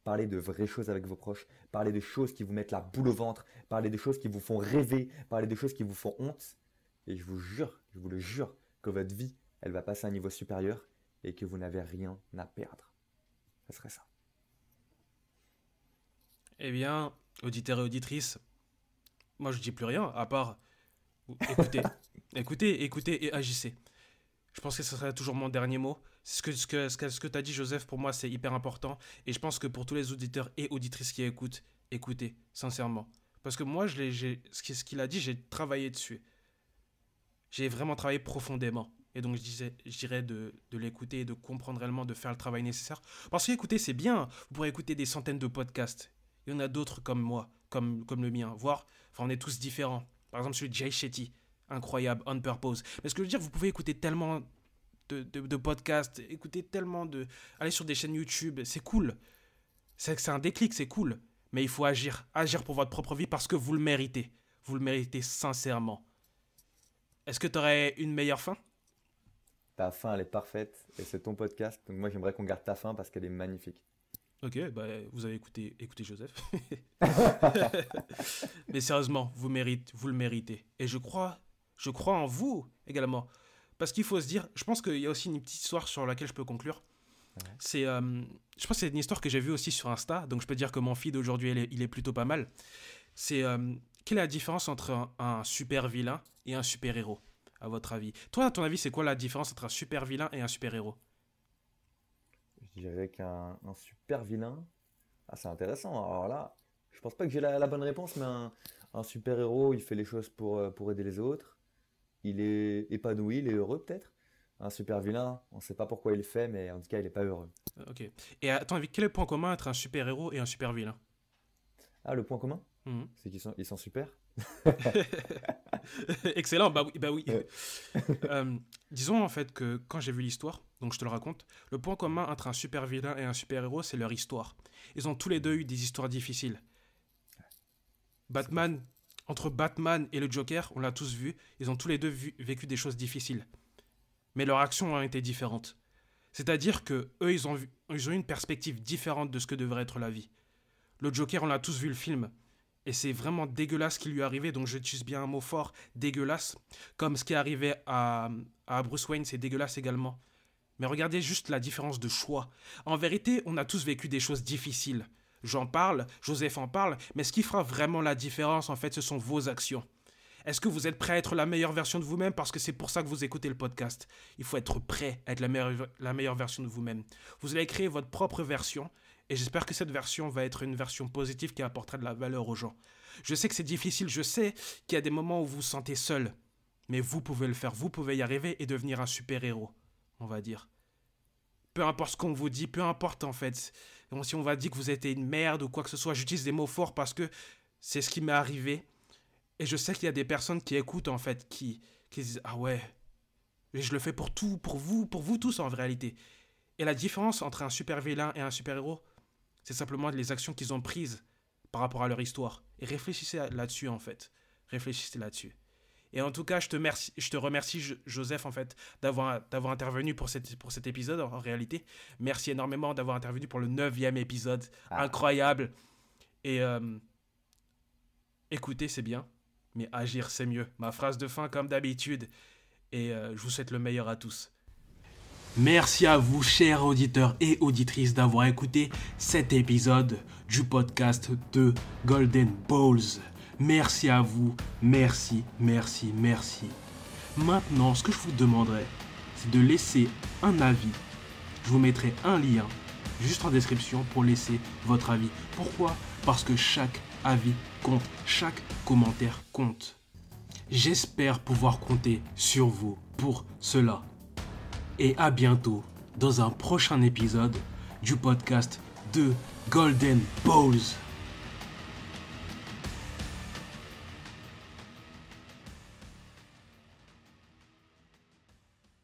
Parlez de vraies choses avec vos proches, parlez de choses qui vous mettent la boule au ventre, parlez de choses qui vous font rêver, parlez de choses qui vous font honte. Et je vous jure, je vous le jure, que votre vie, elle va passer à un niveau supérieur et que vous n'avez rien à perdre. Ce serait ça. Eh bien, auditeurs et auditrices, moi je dis plus rien à part écoutez, [laughs] écoutez, écoutez et agissez. Je pense que ce serait toujours mon dernier mot. Ce que, ce que, ce que, tu as dit, Joseph, pour moi, c'est hyper important. Et je pense que pour tous les auditeurs et auditrices qui écoutent, écoutez, sincèrement. Parce que moi, je ce qu'il a dit, j'ai travaillé dessus. J'ai vraiment travaillé profondément. Et donc, dirais de, de l'écouter de comprendre réellement, de faire le travail nécessaire. Parce que écouter, c'est bien. Vous pourrez écouter des centaines de podcasts. Il y en a d'autres comme moi, comme, le mien. Voir, enfin, on est tous différents. Par exemple, celui de Jay Shetty, incroyable, on purpose. Mais ce que je veux dire, vous pouvez écouter tellement de, de, podcasts, écouter tellement de. Aller sur des chaînes YouTube, c'est cool. C'est un déclic, c'est cool. Mais il faut agir. Agir pour votre propre vie parce que vous le méritez. Vous le méritez sincèrement. Est-ce que tu aurais une meilleure fin? Ta fin, elle est parfaite et c'est ton podcast. Donc moi, j'aimerais qu'on garde ta fin parce qu'elle est magnifique. Ok, bah, vous avez écouté, écouté Joseph. [laughs] [laughs] Mais sérieusement, vous, méritez, vous le méritez. Et je crois, je crois en vous également. Parce qu'il faut se dire, je pense qu'il y a aussi une petite histoire sur laquelle je peux conclure. C'est, euh, je pense que c'est une histoire que j'ai vue aussi sur Insta, donc je peux dire que mon feed aujourd'hui, il, est plutôt pas mal. C'est euh, quelle est la différence entre un super vilain et un super héros? À votre avis Toi, à ton avis, c'est quoi la différence entre un super vilain et un super héros? Je dirais qu'un super vilain. Ah, c'est intéressant. Alors là, je pense pas que j'ai la, bonne réponse, mais un, super héros, il fait les choses pour, euh, pour aider les autres. Il est épanoui, il est heureux peut-être. Un super vilain, on ne sait pas pourquoi il le fait, mais en tout cas, il n'est pas heureux. Euh, ok. Et à ton avis, quel est le point commun entre un super héros et un super vilain? Ah, le point commun? Mhm. C'est qu'ils sont, ils sont super [laughs] Excellent, bah oui. Bah oui. [laughs] Euh, disons en fait que quand j'ai vu l'histoire, donc je te le raconte, le point commun entre un super vilain et un super héros, c'est leur histoire. Ils ont tous les deux eu des histoires difficiles. Batman, entre Batman et le Joker, on l'a tous vu, ils ont tous les deux vécu des choses difficiles. Mais leurs actions ont été différentes. C'est-à-dire que eux, ils ont, ils ont une perspective différente de ce que devrait être la vie. Le Joker, on l'a tous vu le film. Et c'est vraiment dégueulasse ce qui lui est arrivé, donc j'utilise bien un mot fort, dégueulasse. Comme ce qui est arrivé à, à Bruce Wayne, c'est dégueulasse également. Mais regardez juste la différence de choix. En vérité, on a tous vécu des choses difficiles. J'en parle, Joseph en parle, mais ce qui fera vraiment la différence, en fait, ce sont vos actions. Est-ce que vous êtes prêt à être la meilleure version de vous-même? Parce que c'est pour ça que vous écoutez le podcast. Il faut être prêt à être la meilleure, la meilleure version de vous-même. Vous allez créer votre propre version et j'espère que cette version va être une version positive qui apportera de la valeur aux gens. Je sais que c'est difficile, je sais qu'il y a des moments où vous vous sentez seul. Mais vous pouvez le faire, vous pouvez y arriver et devenir un super-héros, on va dire. Peu importe ce qu'on vous dit, peu importe en fait. Si on va dire que vous êtes une merde ou quoi que ce soit, j'utilise des mots forts parce que c'est ce qui m'est arrivé. Et je sais qu'il y a des personnes qui écoutent en fait, qui, qui disent Ah ouais, je le fais pour tout, pour vous, pour vous tous en réalité. Et la différence entre un super vilain et un super héros, c'est simplement les actions qu'ils ont prises par rapport à leur histoire. Et réfléchissez là-dessus, en fait. Réfléchissez là-dessus. Et en tout cas, je te, remercie, je te remercie, Joseph, en fait, d'avoir, intervenu pour, cette, pour cet épisode, en réalité. Merci énormément d'avoir intervenu pour le neuvième épisode. Ah. Incroyable. Et euh, écouter, c'est bien, mais agir, c'est mieux. Ma phrase de fin, comme d'habitude. Et euh, je vous souhaite le meilleur à tous. Merci à vous, chers auditeurs et auditrices, d'avoir écouté cet épisode du podcast de Golden Balls. Merci à vous, merci, merci, merci. Maintenant, ce que je vous demanderai, c'est de laisser un avis. Je vous mettrai un lien juste en description pour laisser votre avis. Pourquoi? Parce que chaque avis compte, chaque commentaire compte. J'espère pouvoir compter sur vous pour cela et à bientôt dans un prochain épisode du podcast de Golden Balls.